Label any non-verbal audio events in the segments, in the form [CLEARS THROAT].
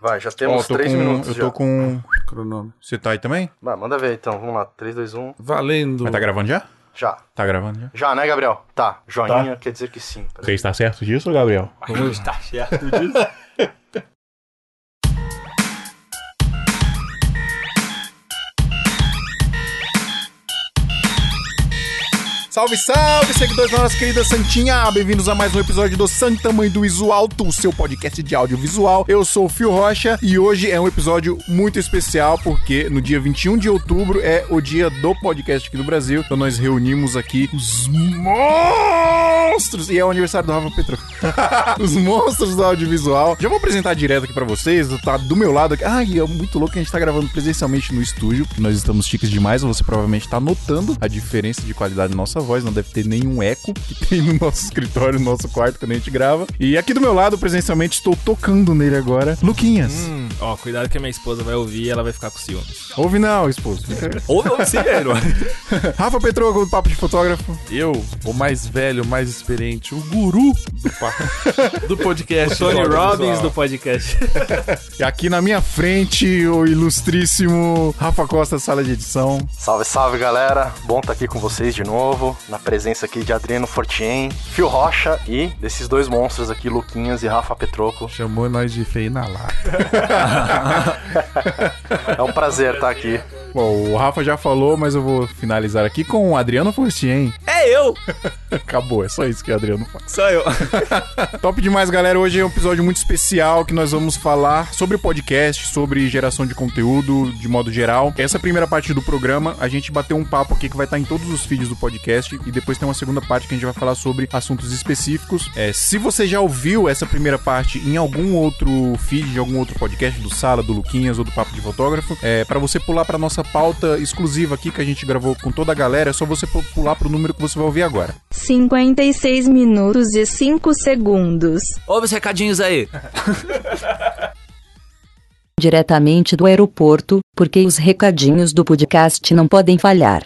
Vai, já temos tô três com, minutos eu já. tô com. Cronômetro. Você tá aí também? Vai, manda ver então. Vamos lá. 3, 2, 1. Valendo. Mas tá gravando já? Já. Tá gravando já? Já, né, Gabriel? Tá. Joinha quer dizer que sim. Você está certo disso, Gabriel? Tá certo disso. [LAUGHS] Salve, salve, seguidores da nossa querida Santinha! Bem-vindos a mais um episódio do Santa Mãe do Iso Alto, o seu podcast de audiovisual. Eu sou o Fio Rocha e hoje é um episódio muito especial porque no dia 21 de outubro é o dia do podcast aqui do Brasil. Então nós reunimos aqui os monstros! E é o aniversário do Rafa Petro. [LAUGHS] os monstros do audiovisual. Já vou apresentar direto aqui pra vocês, tá do meu lado aqui. Ai, é muito louco que a gente tá gravando presencialmente no estúdio, porque nós estamos chiques demais. Você provavelmente tá notando a diferença de qualidade da nossa voz, não deve ter nenhum eco que [LAUGHS] tem no nosso escritório, no nosso quarto quando a gente grava. E aqui do meu lado, presencialmente, estou tocando nele agora. Luquinhas. Hum, ó, cuidado que a minha esposa vai ouvir e ela vai ficar com ciúmes. Ouve não, esposo. Fica- [LAUGHS] Ou não, sim, velho. [LAUGHS] Rafa Petroco, do Papo de Fotógrafo. Eu, o mais velho, o mais experiente, o guru do, pa- do podcast. Tony do Robbins do podcast. E aqui na minha frente, o ilustríssimo Rafa Costa, sala de edição. Salve, salve, galera. Bom estar aqui com vocês de novo. Na presença aqui de Adriano Fortien, Fio Rocha e desses dois monstros aqui, Luquinhas e Rafa Petroco. Chamou nós de feio na lata. [LAUGHS] É um prazer estar aqui. Bom, o Rafa já falou, mas eu vou finalizar aqui com o Adriano Fortien. É eu! [LAUGHS] Acabou, é só isso que o Adriano faz. Sou eu. [LAUGHS] Top demais, galera. Hoje é um episódio muito especial que nós vamos falar sobre podcast, sobre geração de conteúdo de modo geral. Essa primeira parte do programa, a gente bateu um papo aqui que vai estar em todos os feeds do podcast e depois tem uma segunda parte que a gente vai falar sobre assuntos específicos. É, se você já ouviu essa primeira parte em algum outro feed de algum outro podcast, do Sala, do Luquinhas ou do Papo de Fotógrafo, é, para você pular para nossa pauta exclusiva aqui que a gente gravou com toda a galera, é só você pu- pular pro número que você vai ouvir agora. 56 minutos e 5 segundos. Ouve os recadinhos aí. diretamente do aeroporto, porque os recadinhos do podcast não podem falhar.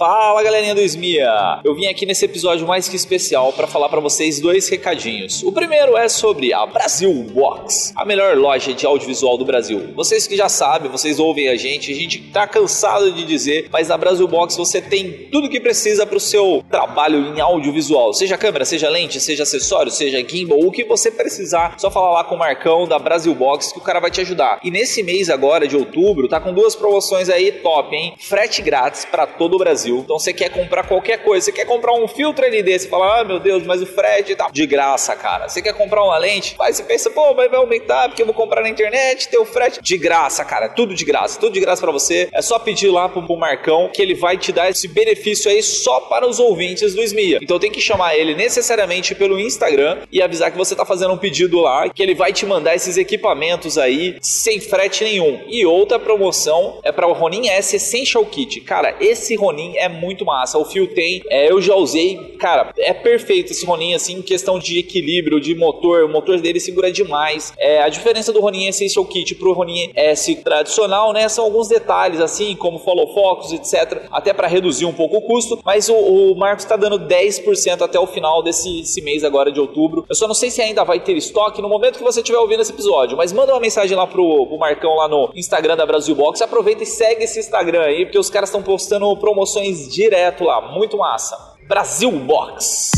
Fala galerinha do Esmia! Eu vim aqui nesse episódio mais que especial para falar para vocês dois recadinhos. O primeiro é sobre a Brasil Box, a melhor loja de audiovisual do Brasil. Vocês que já sabem, vocês ouvem a gente, a gente tá cansado de dizer, mas na Brasil Box você tem tudo que precisa para o seu trabalho em audiovisual, seja câmera, seja lente, seja acessório, seja gimbal, o que você precisar, só falar lá com o Marcão da Brasil Box que o cara vai te ajudar. E nesse mês agora de outubro, tá com duas promoções aí top, hein? Frete grátis para todo o Brasil. Então você quer comprar qualquer coisa, você quer comprar um filtro LD, você fala, ah meu Deus, mas o frete tá de graça, cara. Você quer comprar uma lente, vai, você pensa, pô, mas vai aumentar porque eu vou comprar na internet, ter o frete de graça, cara, tudo de graça, tudo de graça para você. É só pedir lá pro, pro Marcão que ele vai te dar esse benefício aí só para os ouvintes do Esmia. Então tem que chamar ele necessariamente pelo Instagram e avisar que você tá fazendo um pedido lá, que ele vai te mandar esses equipamentos aí sem frete nenhum. E outra promoção é para o Ronin S Essential Kit. Cara, esse Ronin é muito massa. O fio tem, é, eu já usei, cara, é perfeito esse Ronin assim em questão de equilíbrio, de motor. O motor dele segura demais. É, a diferença do Ronin Essential Kit pro Ronin S tradicional, né, são alguns detalhes assim, como follow focus, etc, até para reduzir um pouco o custo, mas o, o Marcos está dando 10% até o final desse esse mês agora de outubro. Eu só não sei se ainda vai ter estoque no momento que você estiver ouvindo esse episódio, mas manda uma mensagem lá pro, pro Marcão lá no Instagram da Brasil Box. Aproveita e segue esse Instagram aí, porque os caras estão postando promoções direto lá, muito massa. Brasil Box.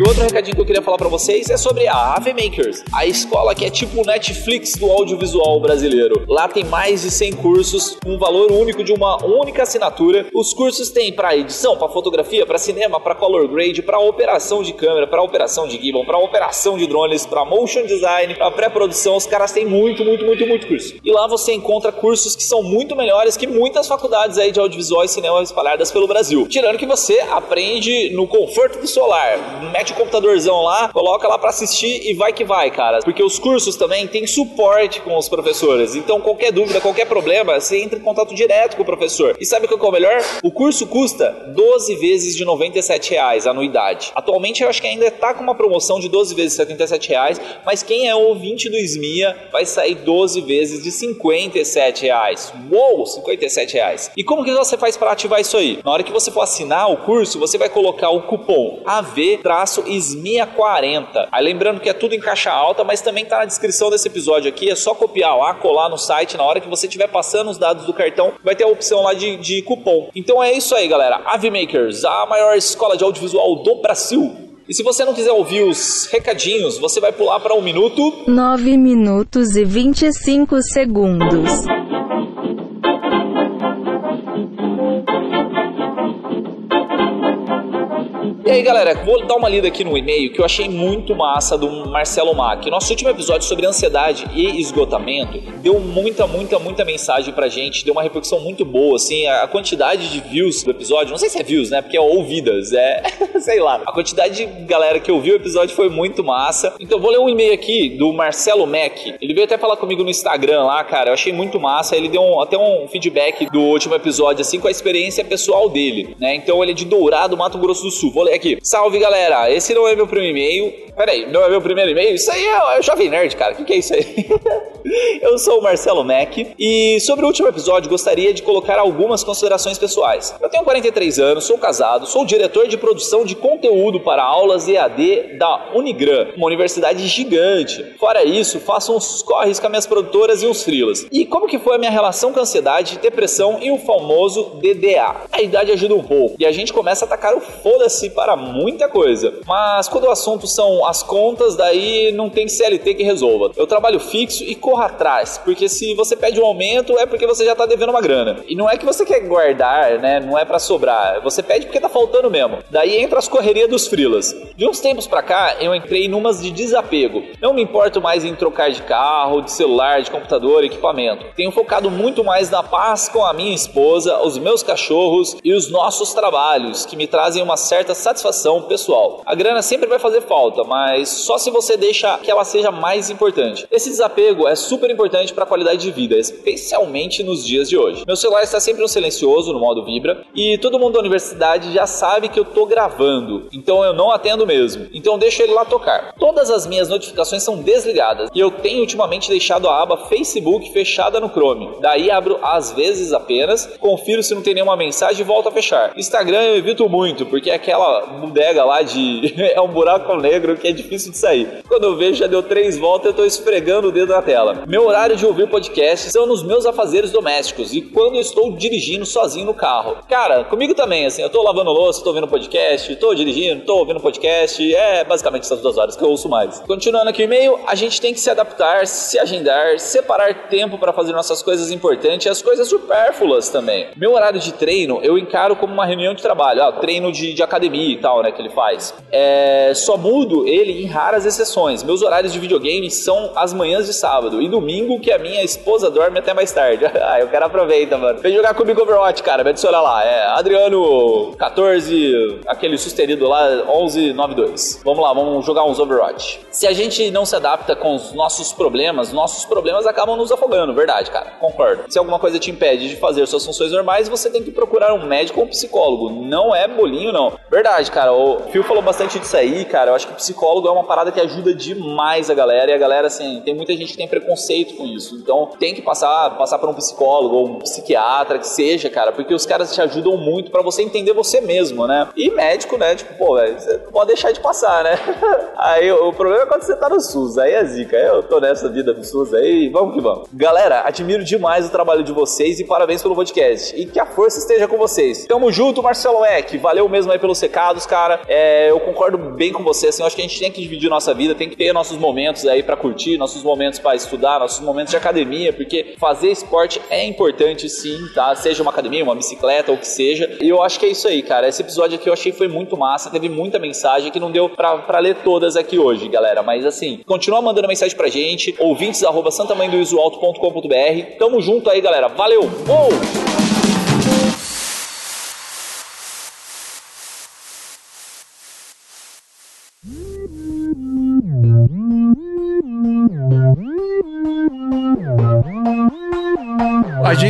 E outro recadinho que eu queria falar pra vocês é sobre a Ave Makers, a escola que é tipo o Netflix do audiovisual brasileiro. Lá tem mais de 100 cursos um valor único de uma única assinatura. Os cursos têm para edição, para fotografia, para cinema, para color grade, para operação de câmera, para operação de gimbal, para operação de drones, para motion design, para pré-produção. Os caras têm muito, muito, muito, muito curso. E lá você encontra cursos que são muito melhores que muitas faculdades aí de audiovisual e cinema espalhadas pelo Brasil. Tirando que você aprende no conforto do solar. Mete o computadorzão lá, coloca lá pra assistir e vai que vai, cara. Porque os cursos também têm suporte com os professores. Então, qualquer dúvida, qualquer problema, você entra em contato direto com o professor. E sabe o que é o melhor? O curso custa 12 vezes de 97 reais anuidade. Atualmente, eu acho que ainda tá com uma promoção de 12 vezes de 77 reais, mas quem é ouvinte do SMIA vai sair 12 vezes de 57 reais. Uou, 57 reais. E como que você faz para ativar isso aí? Na hora que você for assinar o curso, você vai colocar o cupom AV-MAKERS SMIA40. Aí lembrando que é tudo em caixa alta, mas também tá na descrição desse episódio aqui. É só copiar lá, colar no site. Na hora que você estiver passando os dados do cartão, vai ter a opção lá de, de cupom. Então é isso aí, galera. Avimakers, a maior escola de audiovisual do Brasil. E se você não quiser ouvir os recadinhos, você vai pular para um minuto. 9 minutos e 25 segundos. E aí, galera, vou dar uma lida aqui no e-mail que eu achei muito massa do Marcelo Mack. Nosso último episódio sobre ansiedade e esgotamento deu muita, muita, muita mensagem pra gente, deu uma repercussão muito boa, assim, a quantidade de views do episódio, não sei se é views, né, porque é ouvidas, é, [LAUGHS] sei lá. A quantidade de galera que ouviu o episódio foi muito massa. Então vou ler um e-mail aqui do Marcelo Mack. Ele veio até falar comigo no Instagram lá, cara, eu achei muito massa. Ele deu um, até um feedback do último episódio, assim, com a experiência pessoal dele, né? Então ele é de Dourado, Mato Grosso do Sul. Vou ler aqui. Salve, galera! Esse não é meu primeiro e-mail. Peraí, não é meu primeiro e-mail? Isso aí é, é Jovem Nerd, cara. O que, que é isso aí? [LAUGHS] Eu sou o Marcelo Mack e sobre o último episódio gostaria de colocar algumas considerações pessoais. Eu tenho 43 anos, sou casado, sou diretor de produção de conteúdo para aulas EAD da Unigran, uma universidade gigante. Fora isso, faço uns corres com as minhas produtoras e uns frilas. E como que foi a minha relação com ansiedade, depressão e o famoso DDA? A idade ajuda um pouco e a gente começa a atacar o foda-se para muita coisa. Mas quando o assunto são as contas, daí não tem CLT que resolva. Eu trabalho fixo e corra atrás, porque se você pede um aumento é porque você já tá devendo uma grana. E não é que você quer guardar, né? Não é para sobrar. Você pede porque tá faltando mesmo. Daí entra as correrias dos frilas. De uns tempos para cá, eu entrei numas de desapego. Não me importo mais em trocar de carro, de celular, de computador, equipamento. Tenho focado muito mais na paz com a minha esposa, os meus cachorros e os nossos trabalhos, que me trazem uma certa satisfação pessoal. A grana sempre vai fazer falta, mas só se você deixa que ela seja mais importante. Esse desapego é super importante para a qualidade de vida, especialmente nos dias de hoje. Meu celular está sempre no silencioso, no modo vibra, e todo mundo da universidade já sabe que eu tô gravando, então eu não atendo mesmo. Então deixo ele lá tocar. Todas as minhas notificações são desligadas e eu tenho ultimamente deixado a aba Facebook fechada no Chrome. Daí abro às vezes apenas, confiro se não tem nenhuma mensagem e volto a fechar. Instagram eu evito muito, porque é aquela bodega lá de [LAUGHS] é um buraco negro que é difícil de sair. Quando eu vejo já deu três voltas, eu tô esfregando o dedo na tela. Meu horário de ouvir podcast são nos meus afazeres domésticos e quando eu estou dirigindo sozinho no carro. Cara, comigo também, assim, eu tô lavando louça, tô ouvindo podcast, tô dirigindo, tô ouvindo podcast, é basicamente essas duas horas que eu ouço mais. Continuando aqui o e-mail, a gente tem que se adaptar, se agendar, separar tempo para fazer nossas coisas importantes e as coisas supérfluas também. Meu horário de treino eu encaro como uma reunião de trabalho, ah, treino de, de academia tal, né, que ele faz. É, só mudo ele em raras exceções. Meus horários de videogame são as manhãs de sábado e domingo que a minha esposa dorme até mais tarde. [LAUGHS] ah, eu quero aproveitar, mano. Vem jogar comigo Overwatch, cara. Me adiciona lá. É Adriano 14, aquele sustenido lá, 1192. Vamos lá, vamos jogar uns Overwatch. Se a gente não se adapta com os nossos problemas, nossos problemas acabam nos afogando, verdade, cara. Concordo. Se alguma coisa te impede de fazer suas funções normais, você tem que procurar um médico ou um psicólogo. Não é bolinho, não. Verdade, cara. O Phil falou bastante disso aí, cara. Eu acho que psicólogo é uma parada que ajuda demais a galera. E a galera, assim, tem muita gente que tem preconceito com isso. Então tem que passar, passar por um psicólogo ou um psiquiatra, que seja, cara, porque os caras te ajudam muito para você entender você mesmo, né? E médico, né? Tipo, pô, velho, você pode deixar de passar, né? [LAUGHS] aí o problema é quando você tá no SUS, aí é zica. Eu tô nessa vida do SUS aí, vamos que vamos. Galera, admiro demais o trabalho de vocês e parabéns pelo podcast. E que a força esteja com vocês. Tamo junto, Marcelo Eck. Valeu mesmo aí pelos recados, cara. É, eu concordo bem com você, assim, eu acho que a gente tem que dividir nossa vida, tem que ter nossos momentos aí para curtir, nossos momentos para estudar, nossos momentos de academia, porque fazer esporte é importante sim, tá? Seja uma academia, uma bicicleta, ou o que seja. E eu acho que é isso aí, cara. Esse episódio aqui eu achei foi muito massa, teve muita mensagem que não deu pra, ler todas aqui hoje, galera. Mas assim, continua mandando mensagem pra gente, ouvintes arroba. Tamo junto aí, galera. Valeu!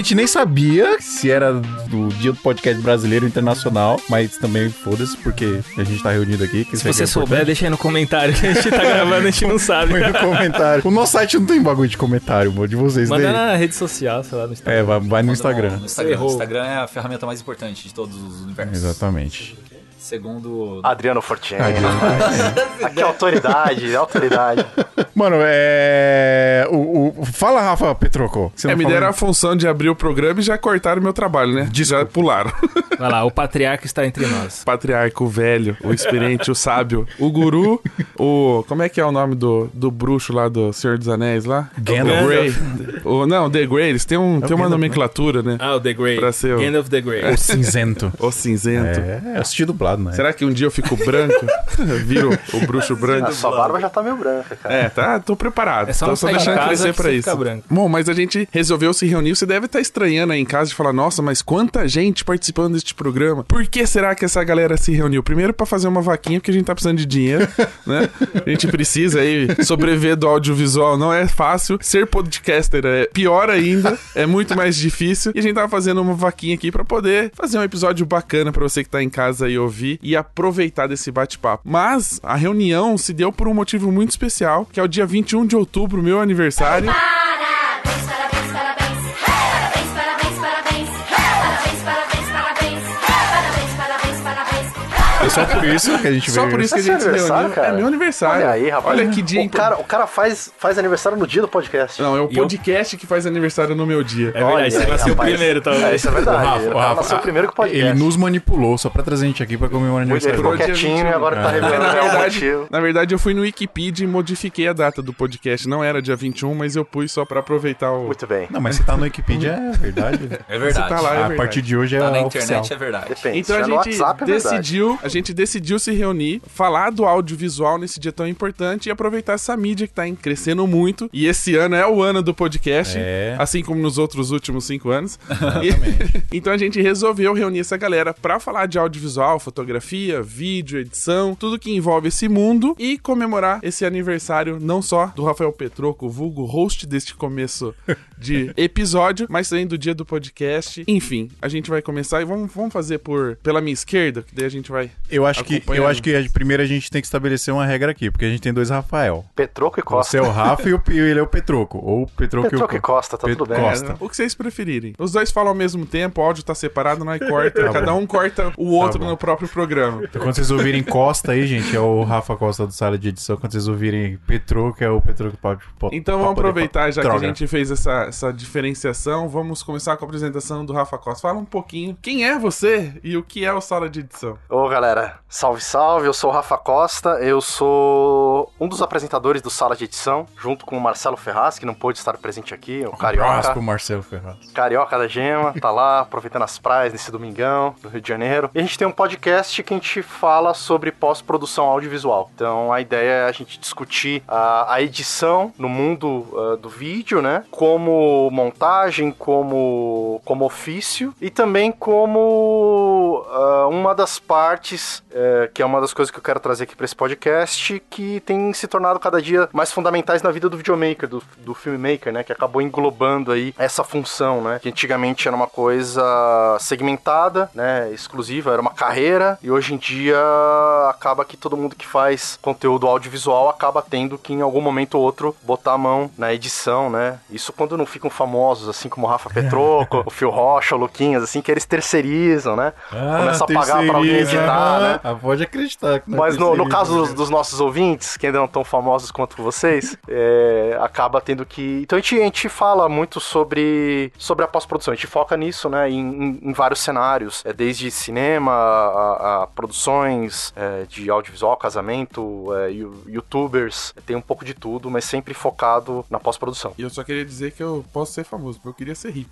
Gente nem sabia se era do dia do podcast brasileiro internacional, mas também foda-se, porque a gente tá reunido aqui. que Se você é souber, deixa aí no comentário [LAUGHS] a gente tá gravando, a gente não sabe. Põe no comentário. O nosso site não tem bagulho de comentário, mano, de vocês Manda tem. na rede social, sei lá, no Instagram. É, vai, vai no Instagram. No Instagram. Errou. O Instagram é a ferramenta mais importante de todos os universos. Exatamente. Segundo. Adriano Fortin. [LAUGHS] Aqui é autoridade, é autoridade. Mano, é. O, o- Fala, Rafa Petroco. Você É, me deram a função de abrir o programa e já cortaram meu trabalho, né? Já pularam. Vai lá, o patriarca está entre nós. [LAUGHS] Patriarca, o velho, o experiente, o sábio, o guru, o. Como é que é o nome do, do bruxo lá do Senhor dos Anéis lá? Gandalf. O Grey. O, não, The Grey, eles têm, um, tem uma Gandalf, nomenclatura, né? Ah, o The Grey. Pra ser o- Gandalf the Grey. O cinzento. O cinzento. É, eu assisti dublado, né? Será que um dia eu fico branco? [LAUGHS] Viro o bruxo branco? A sua barba já tá meio branca, cara. É, tá, tô preparado. É só tô só de deixando casa crescer pra isso. branco. Bom, mas a gente resolveu se reunir. Você deve estar estranhando aí em casa e falar: Nossa, mas quanta gente participando deste programa. Por que será que essa galera se reuniu? Primeiro, pra fazer uma vaquinha, porque a gente tá precisando de dinheiro, [LAUGHS] né? A gente precisa aí sobreviver do audiovisual. Não é fácil. Ser podcaster é pior ainda. É muito mais difícil. E a gente tava fazendo uma vaquinha aqui pra poder fazer um episódio bacana pra você que tá em casa e ouvir e aproveitar desse bate-papo. Mas a reunião se deu por um motivo muito especial, que é o dia 21 de outubro, meu aniversário. Parabéns. Só por [LAUGHS] isso que a gente Só veio. por isso que a É gente reuniu. cara? É meu aniversário. Olha aí, rapaz. Olha que dia. O cara, o cara faz, faz aniversário no dia do podcast. Não, é o E eu- podcast que faz aniversário no meu dia. É verdade, você nasceu rapaz. primeiro, talvez. É, isso é verdade. O Rafa, Ele o Rafa, nasceu primeiro que o podcast. Ele nos manipulou só pra trazer a gente aqui pra comemorar o aniversário. ficou Pro dia quietinho 21. e agora tá É. revelando na, o verdade, motivo. na verdade, eu fui no Wikipedia e modifiquei a data do podcast. Não era dia 21, mas eu pus só pra aproveitar o. Muito bem. Não, mas você tá no Wikipedia, é verdade. É [LAUGHS] verdade. Você tá lá, é a verdade. partir de hoje é Tá na oficial. internet, é verdade. Depende. Então a gente WhatsApp, é verdade. decidiu, a gente decidiu se reunir, falar do audiovisual nesse dia tão importante e aproveitar essa mídia que tá em- crescendo muito. E esse ano é o ano do podcast, É. assim como nos outros últimos cinco anos. [LAUGHS] E- [LAUGHS] então a gente resolveu reunir essa galera pra falar de audiovisual, fotografia, vídeo, edição, tudo que envolve esse mundo e comemorar esse aniversário não só do Rafael Petroco, vulgo host deste começo [LAUGHS] de episódio, mas também do dia do podcast. Enfim, a gente vai começar e vamos, vamos fazer por pela minha esquerda, que daí a gente vai. Eu acho que, eu acho que primeiro a gente tem que estabelecer uma regra aqui, porque a gente tem dois Rafael. Petroco e Costa. Você é o Rafa e, o, e ele é o Petroco. Ou o Petroco, Petroco e e o Costa, tá Pet- tudo bem. Costa. O que vocês preferirem. Os dois falam ao mesmo tempo, o áudio tá separado, nós [LAUGHS] corta, Tá cada bom. um corta o outro bom. no próprio programa. Então, quando vocês ouvirem Costa aí, gente, é o Rafa Costa do Sala de Edição. Quando vocês ouvirem Petroco, é o Petroco pode. Então vamos aproveitar, já Droga. que a gente fez essa, essa diferenciação, vamos começar com a apresentação do Rafa Costa. Fala um pouquinho, quem é você e o que é o Sala de Edição? Ô galera, salve salve, eu sou o Rafa Costa, eu sou um dos apresentadores do Sala de Edição, junto com o Marcelo Ferraz, que não pôde estar presente aqui, o Um abraço Carioca. pro Marcelo Ferraz. Carioca da Gema, tá lá [LAUGHS] aproveitando as praias nesse domingão do Rio de Janeiro. E a gente tem um podcast que a gente fala sobre pós-produção audiovisual. Então a ideia é a gente discutir a, a edição no mundo ah, do vídeo, né? Como montagem, como, como ofício e também como ah, uma das partes, eh, que é uma das coisas que eu quero trazer aqui para esse podcast, que tem se tornado cada dia mais fundamentais na vida do videomaker, do, do filmmaker, né? Que acabou englobando aí essa função, né? Que antigamente era uma coisa segmentada, né? Exclusiva, era uma carreira, e hoje em dia acaba que todo mundo que faz conteúdo audiovisual acaba tendo que em algum momento ou outro botar a mão na edição, né? Isso quando não ficam famosos, assim como o Rafa Petroco, o Phil Rocha, o Luquinhas, assim, que eles terceirizam, né? Começa a pagar pra alguém editar, né? Ah, pode acreditar que não é Mas no, no caso dos, né? dos nossos ouvintes, que ainda não tão famosos quanto vocês, é, acaba tendo que. Então a gente, a gente fala muito sobre, sobre a pós-produção, a gente foca nisso, né? Em, em- em vários cenários, é, desde cinema a, a produções é, de audiovisual, casamento, é, you- youtubers, tem um pouco de tudo, mas sempre focado na pós-produção. E eu só queria dizer que eu posso ser famoso, porque eu queria ser rico.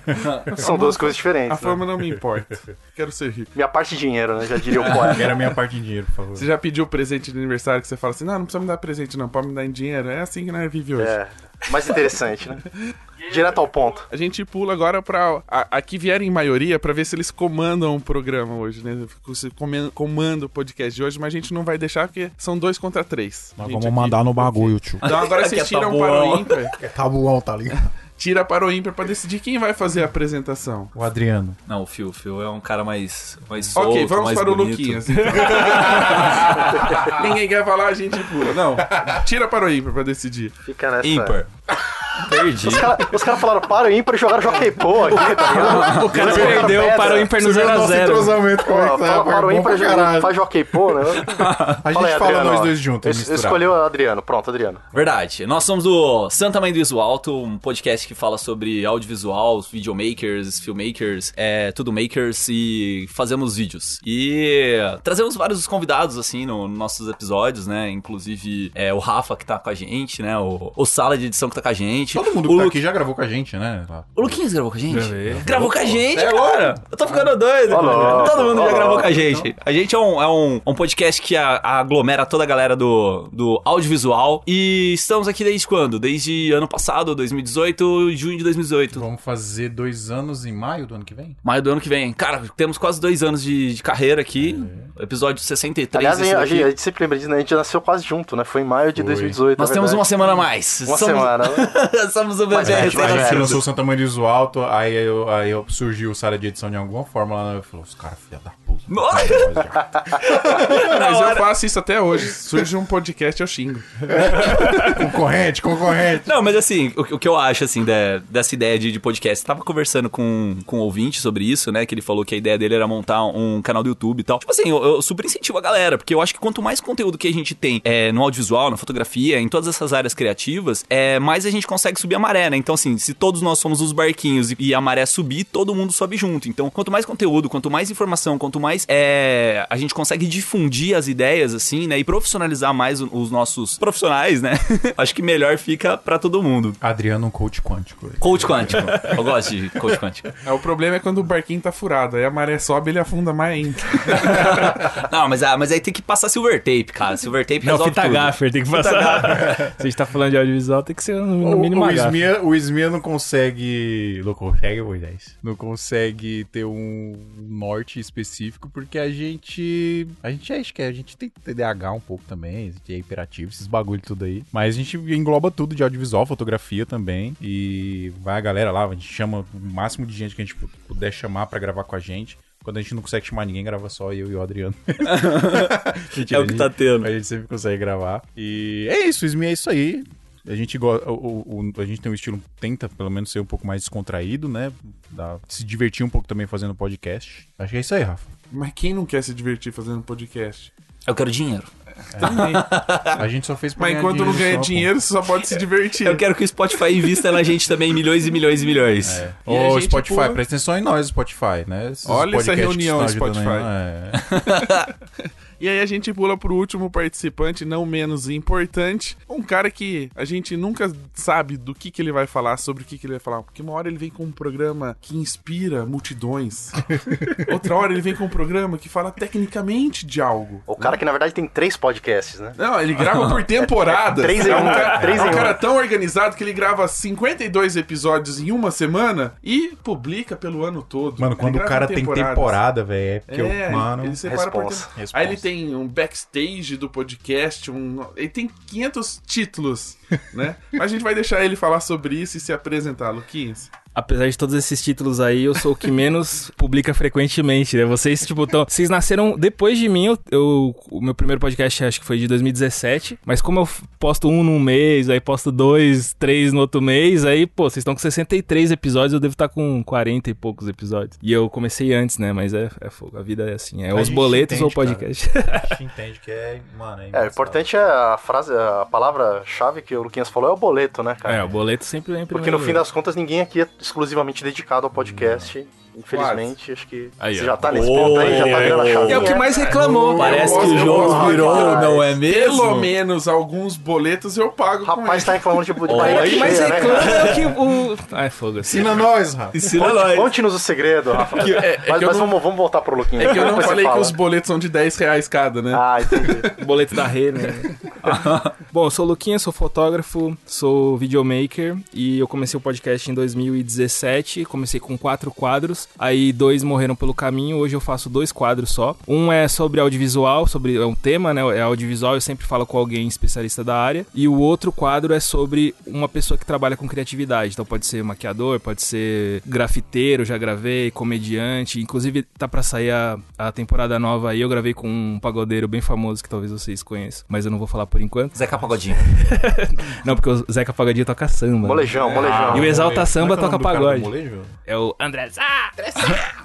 [LAUGHS] São duas coisas A diferentes. né? fama não me importa. Quero ser rico. Minha parte de dinheiro, né? Já diria o poeta. [LAUGHS] Era a minha parte em dinheiro, por favor. Você já pediu presente de aniversário que você fala assim, não, não precisa me dar presente não, pode me dar em dinheiro. É assim que nós vive hoje. É, mais interessante, né? [LAUGHS] Direto ao ponto. A gente pula agora pra. A, a que vierem em maioria pra ver se eles comandam o programa hoje, né? Se comanda o podcast de hoje, mas a gente não vai deixar porque são dois contra três. Nós Gente vamos aqui. mandar no bagulho, tio. Então agora [LAUGHS] vocês é tiram tabuão. para o ímpar. [LAUGHS] É tabuão, tá ligado? Tira para o ímpar pra decidir quem vai fazer a apresentação. O Adriano. Não, o Phil, o Phil é um cara mais, mais solto, ok, vamos mais para o bonito. Luquinhas. [LAUGHS] então. Ninguém quer falar, a gente pula. Não, tira para o ímpar pra decidir. Fica nessa. Ímpar. Perdi. Os caras cara falaram para o ímpar e jogaram Jockey Pô aqui, tá ligado? [LAUGHS] O cara perdeu pedra. para o ímpar no Você viu o nosso 0x0. entrosamento, como é tá? para o ímpar e caralho. faz Jockey Pô, né? [LAUGHS] A gente Fala aí, fala Adriano, nós dois juntos, Es-. Escolheu o Adriano. Pronto, Adriano. Verdade. Nós somos do Santa Mãe do Iso Alto, um podcast que fala sobre audiovisual, videomakers, filmmakers, é, tudo makers e fazemos vídeos. E trazemos vários convidados, assim, no- nos nossos episódios, né? Inclusive é, o Rafa que tá com a gente, né? O, o Sala de Edição que tá com a gente. Todo mundo o tá Lu- aqui já gravou com a gente, né? O Luquinhas gravou com a gente? Gravei. Gravou com a gente, É cara. Eu tô ficando doido. Louco, Todo mundo ó, já gravou louco. com a gente. A gente é um, é um, um podcast que a- aglomera toda a galera do, do audiovisual. E estamos aqui desde quando? Desde ano passado, 2018, junho de 2018. Vamos fazer dois anos em maio do ano que vem? Maio do ano que vem. Cara, temos quase dois anos de, de carreira aqui. Episódio 63. Aliás, a gente, a gente sempre lembra disso, né? A gente nasceu quase junto, né? Foi em maio de Foi. 2018. Nós é temos uma verdade. semana a mais. Uma Somos- semana. [LAUGHS] né? Somos o bebê Mas é, recém mas é. Você nascido. lançou o Santa Maria do Alto, aí, eu, aí eu surgiu o sala de edição de alguma forma lá, eu falei, os caras, filha da puta. Mas eu faço isso até hoje. Surge um podcast, eu xingo. [LAUGHS] concorrente, concorrente. Não, mas assim, o, o que eu acho, assim, de- dessa ideia de, de podcast, tava conversando com, com um ouvinte sobre isso, né, que ele falou que a ideia dele era montar um canal do YouTube e tal. Tipo assim, eu, eu super incentivo a galera, porque eu acho que quanto mais conteúdo que a gente tem é, no audiovisual, na fotografia, em todas essas áreas criativas, é, mais a gente consegue subir a maré, né? Então, assim, se todos nós somos os barquinhos e, e a maré subir, todo mundo sobe junto. Então, quanto mais conteúdo, quanto mais informação, quanto mais é, a gente consegue difundir as ideias, assim, né, e profissionalizar mais o- os nossos profissionais, né? [LAUGHS] acho que melhor fica pra todo mundo. Adriano, um coach quântico. Coach quântico. Eu gosto de coach quântico. É, o problema é quando o barquinho tá furado. Aí a maré sobe ele afunda mais ainda. [LAUGHS] Não, mas, ah, mas aí tem que passar silver tape, cara. Silver tape Não, resolve fita tudo. gaffer, tem que passar. [LAUGHS] Se a gente tá falando de audiovisual, tem que ser no O, mínimo o, a gaffer. Smia, o Smia não consegue. Não consegue, Moisés. Não consegue ter um norte específico, porque a gente. A gente acha que a gente tem TDAH um pouco também, a gente é hiperativo, esses bagulho tudo aí. Mas a gente engloba tudo de audiovisual, fotografia também. E vai a galera lá, a gente chama o máximo de gente que a gente puder chamar pra gravar com a gente. Quando a gente não consegue chamar ninguém, grava só eu e o Adriano. [LAUGHS] Mentira, É o que tá tendo. A gente sempre consegue gravar. E é isso, o Smia é isso aí. A gente, go- o, o- o- a gente tem um estilo, tenta pelo menos ser um pouco mais descontraído, né? Dá- se divertir um pouco também fazendo podcast. Acho que é isso aí, Rafa. Mas quem não quer se divertir fazendo podcast? Eu quero dinheiro. Também. a gente só fez pra Mas enquanto não ganha só, dinheiro, você só pode se divertir. Eu quero que o Spotify invista na gente também milhões e milhões e milhões. É. E Ô, gente, Spotify, pô- presta atenção em nós, Spotify, né? Esses Olha essa reunião, Spotify. aí, é. [LAUGHS] E aí a gente pula pro último participante, não menos importante. Um cara que a gente nunca sabe do que, que ele vai falar, sobre o que, que ele vai falar. Porque uma hora ele vem com um programa que inspira multidões. [LAUGHS] Outra hora ele vem com um programa que fala tecnicamente de algo. O cara que na verdade tem três podcasts, né? Não, ele grava por temporada. [LAUGHS] É três em é um um, cara, três é um em um. cara tão organizado que ele grava 52 episódios em uma semana e publica pelo ano todo. Mano, quando o cara em tem temporada, velho, é porque É, eu, mano... ele separa por responsa. tempo. Responsa. Aí ele tem um backstage do podcast, um, ele tem 500 títulos, né? [LAUGHS] Mas a gente vai deixar ele falar sobre isso e se apresentar, Luquinhas. Apesar de todos esses títulos aí, eu sou o que menos [LAUGHS] publica frequentemente, né? Vocês, tipo, tão, vocês nasceram depois de mim. Eu, eu- o meu primeiro podcast acho que foi de 2017. Mas como eu posto um num mês, aí posto dois, três no outro mês, aí, pô, vocês estão com 63 episódios, eu devo estar com 40 e poucos episódios. E eu comecei antes, né? Mas é, é fogo. A vida é assim. É A os boletos entende, ou podcast. A gente [LAUGHS] entende que é, mano, É, o importante é a frase, a palavra-chave que o Luquinhas falou é o boleto, né, cara? É, o boleto sempre vem em Porque primeiro no fim das contas ninguém aqui é exclusivamente dedicado ao podcast. Infelizmente, acho que Aí, você já tá nesse ponto aí, já tá virando a chave. É o que mais reclamou. Parece Eu que o jogo virou, Rapaz, não é mesmo? Pelo menos alguns boletos eu pago Rapaz tá reclamando de, de barriga O que mais cheia, né, reclama é o que o... Ah, é fogo. Ensina nós, Rafa. Ensina nós. Conte-nos o segredo, Rafa. é- é mas mas não- vamos, vamos voltar pro Luquinhas. É que eu não falei que os boletos são de 10 reais cada, né? Ah, entendi. O [LAUGHS] boleto da Rê, né? [LAUGHS] Bom, eu sou o Luquinha, sou fotógrafo, sou videomaker e eu comecei o podcast em 2017. Comecei com quatro quadros, aí dois morreram pelo caminho. Hoje eu faço dois quadros só. Um é sobre audiovisual, sobre é um tema, né? É audiovisual, eu sempre falo com alguém especialista da área. E o outro quadro é sobre uma pessoa que trabalha com criatividade. Então pode ser maquiador, pode ser grafiteiro, já gravei, comediante. Inclusive tá pra sair a, a temporada nova aí. Eu gravei com um pagodeiro bem famoso que talvez vocês conheçam, mas eu não vou falar por enquanto. Zeca Pagodinho. [LAUGHS] Não, porque o Zeca Pagodinho toca samba. né? Molejão, molejão. E o Exalta Samba Como é que é toca pagode. É o André Zá três é. [LAUGHS]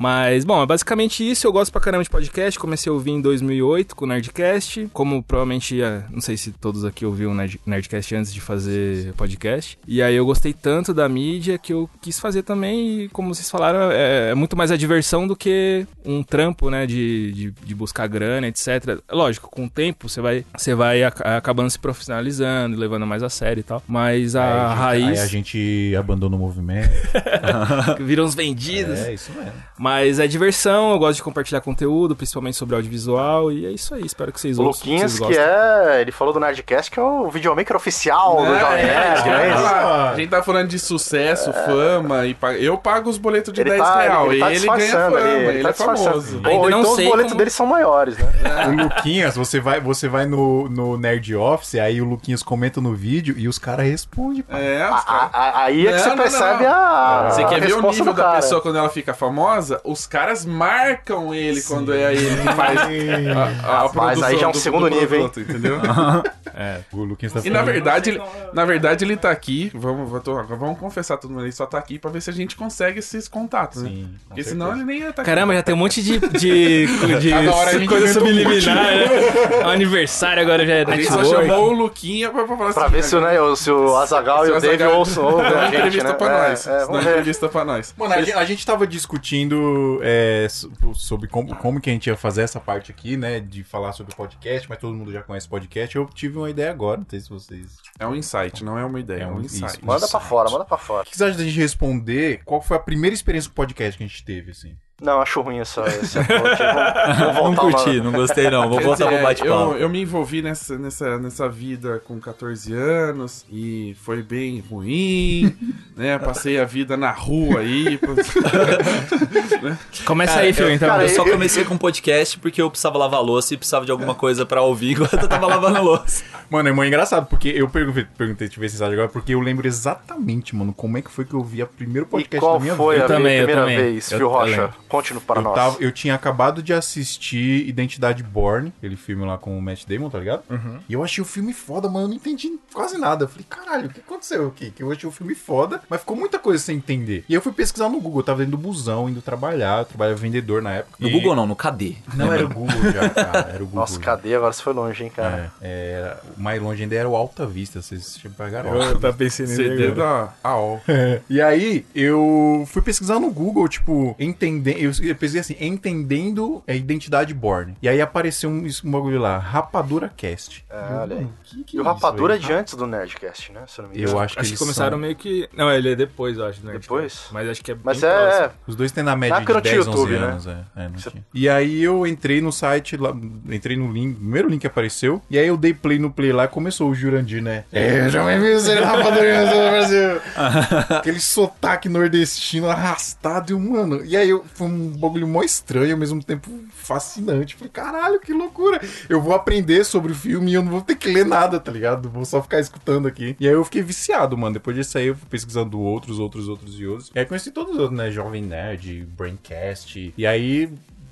Mas, bom, é basicamente isso. Eu gosto pra caramba de podcast. Comecei a ouvir em 2008 com o Nerdcast. Como provavelmente, é, não sei se todos aqui ouviram o Nerd, Nerdcast antes de fazer podcast. E aí eu gostei tanto da mídia que eu quis fazer também. E como vocês falaram, é, é muito mais a diversão do que um trampo, né? De, de, de buscar grana, etc. Lógico, com o tempo você vai, você vai ac- acabando se profissionalizando, levando mais a sério e tal. Mas a Aí raiz Aí a gente abandona o movimento. [LAUGHS] viram os vendidos. é, isso mesmo. Mas é diversão, eu gosto de compartilhar conteúdo, principalmente sobre audiovisual, e é isso aí. Espero que vocês O ouçam, Luquinhas, vocês que é. Ele falou do Nerdcast, que é o videomaker oficial do Jovem Nerd, é, né? a gente tá falando de sucesso, fama e pa- eu pago os boletos de Ele 10 tá, real. ele tá ele ganha fama, ali, ele, ele tá é famoso. Ou não então os boletos como- deles são maiores, né? [LAUGHS] O Luquinhas, você vai, você vai no, no Nerd Office, aí o Luquinhas comenta no vídeo e os caras respondem. É, os A- caras. a- a- aí é que Não, você não, percebe não. a. Você quer ver o resposta nível da cara. pessoa quando ela fica famosa? Os caras marcam ele quando é ele que faz a, a Rapaz, produção aí já é um do- segundo do nível, hein? produto, entendeu? [LAUGHS] O Luquinhas tá E na verdade, ele, na verdade ele tá aqui, vamos, vamos confessar todo mundo, ele só tá aqui pra ver se a gente consegue esses contatos, né? Sim, com Porque certeza. senão ele nem ia estar Caramba, já tem um monte de, de, [LAUGHS] de hora coisa um subliminar, né? O [LAUGHS] aniversário agora já é A gente só chamou o Luquinha pra, pra falar Pra assim, ver se, o, né, se o Azagal e o Azaghal- ouçam ouvem Dá uma a gente, entrevista né? pra É, nós. é, Dá uma ver. entrevista pra nós. Mano, a gente, a gente tava discutindo é, so- sobre como, como que a gente ia fazer essa parte aqui, né? De falar sobre podcast, mas todo mundo já conhece podcast. Eu tive uma ideia agora, não sei se vocês. É um insight, não é uma ideia, é, É um um- insight. isso. Manda pra fora, manda pra fora. O que vocês acham da gente responder qual foi a primeira experiência com podcast que a gente teve, assim? Não, acho ruim essa. [LAUGHS] essa. Vamos, vamos Não curti, não gostei não. Vou voltar pro bate-papo. eu, eu me envolvi nessa, nessa, nessa vida com 14 anos e foi bem ruim, [LAUGHS] né? Passei a vida na rua aí. [LAUGHS] Começa aí, filho, então. cara, eu só eu- comecei com podcast porque eu precisava lavar louça e precisava de alguma coisa pra ouvir enquanto eu tava lavando louça. Mano, é muito engraçado, porque eu perguntei, perguntei te ver se agora, porque eu lembro exatamente, mano, como é que foi que eu vi a primeiro E podcast qual da minha foi vida. a Eu também, eu primeira também. vez, Eu- Fio eu Rocha? Conte-no para eu, nós. tava- eu tinha acabado de assistir Identidade Born, aquele filme lá com o Matt Damon, tá ligado? E eu achei o filme foda, mano. Eu não entendi quase nada. Eu falei, caralho, o que aconteceu aqui? Que eu achei o filme foda, mas ficou muita coisa sem entender. E eu fui pesquisar no Google. Eu tava dentro do busão, indo trabalhar. Eu trabalhava vendedor na época. No E- Google não, no KD. Não, era o Google já, cara. Era o Google. Nossa, já. cadê? Agora você foi longe, hein, cara? É, era- o mais longe ainda era o Alta Vista, vocês pegaram. Eu tava pensando agora. da AOL. E aí, eu fui pesquisar no Google, tipo, entendendo. Eu eu pesquisei assim, entendendo a identidade Born. E aí apareceu um, isso- um bagulho lá, Rapadura Cast. Ah, olha aí. Que que E o é Rapadura é de antes do Nerdcast, né? Se eu não me engano. Eu acho que Acho que eles começaram são- meio que. Não, ele é depois, eu acho, né? Depois? Mas acho que é. Mas é. próximo. Os dois têm na média Na de tinha 10, 11 YouTube, né? anos. É, é, não Você- tinha. E aí eu entrei no site, lá, entrei no link, primeiro link que apareceu, e aí eu dei play no play lá começou o Jurandir, né? É, já me viu ser Rapadura do Brasil. [LAUGHS] Aquele sotaque nordestino arrastado, e eu, mano. E aí eu, foi um bagulho mó estranho, ao mesmo tempo fascinante. Falei, caralho, que loucura. Eu vou aprender sobre o filme e eu não vou ter que ler nada, tá ligado? Vou só ficar escutando aqui. E aí eu fiquei viciado, mano. Depois disso aí eu fui pesquisando outros, outros, outros e outros. E aí conheci todos os outros, né? Jovem Nerd, Braincast. E aí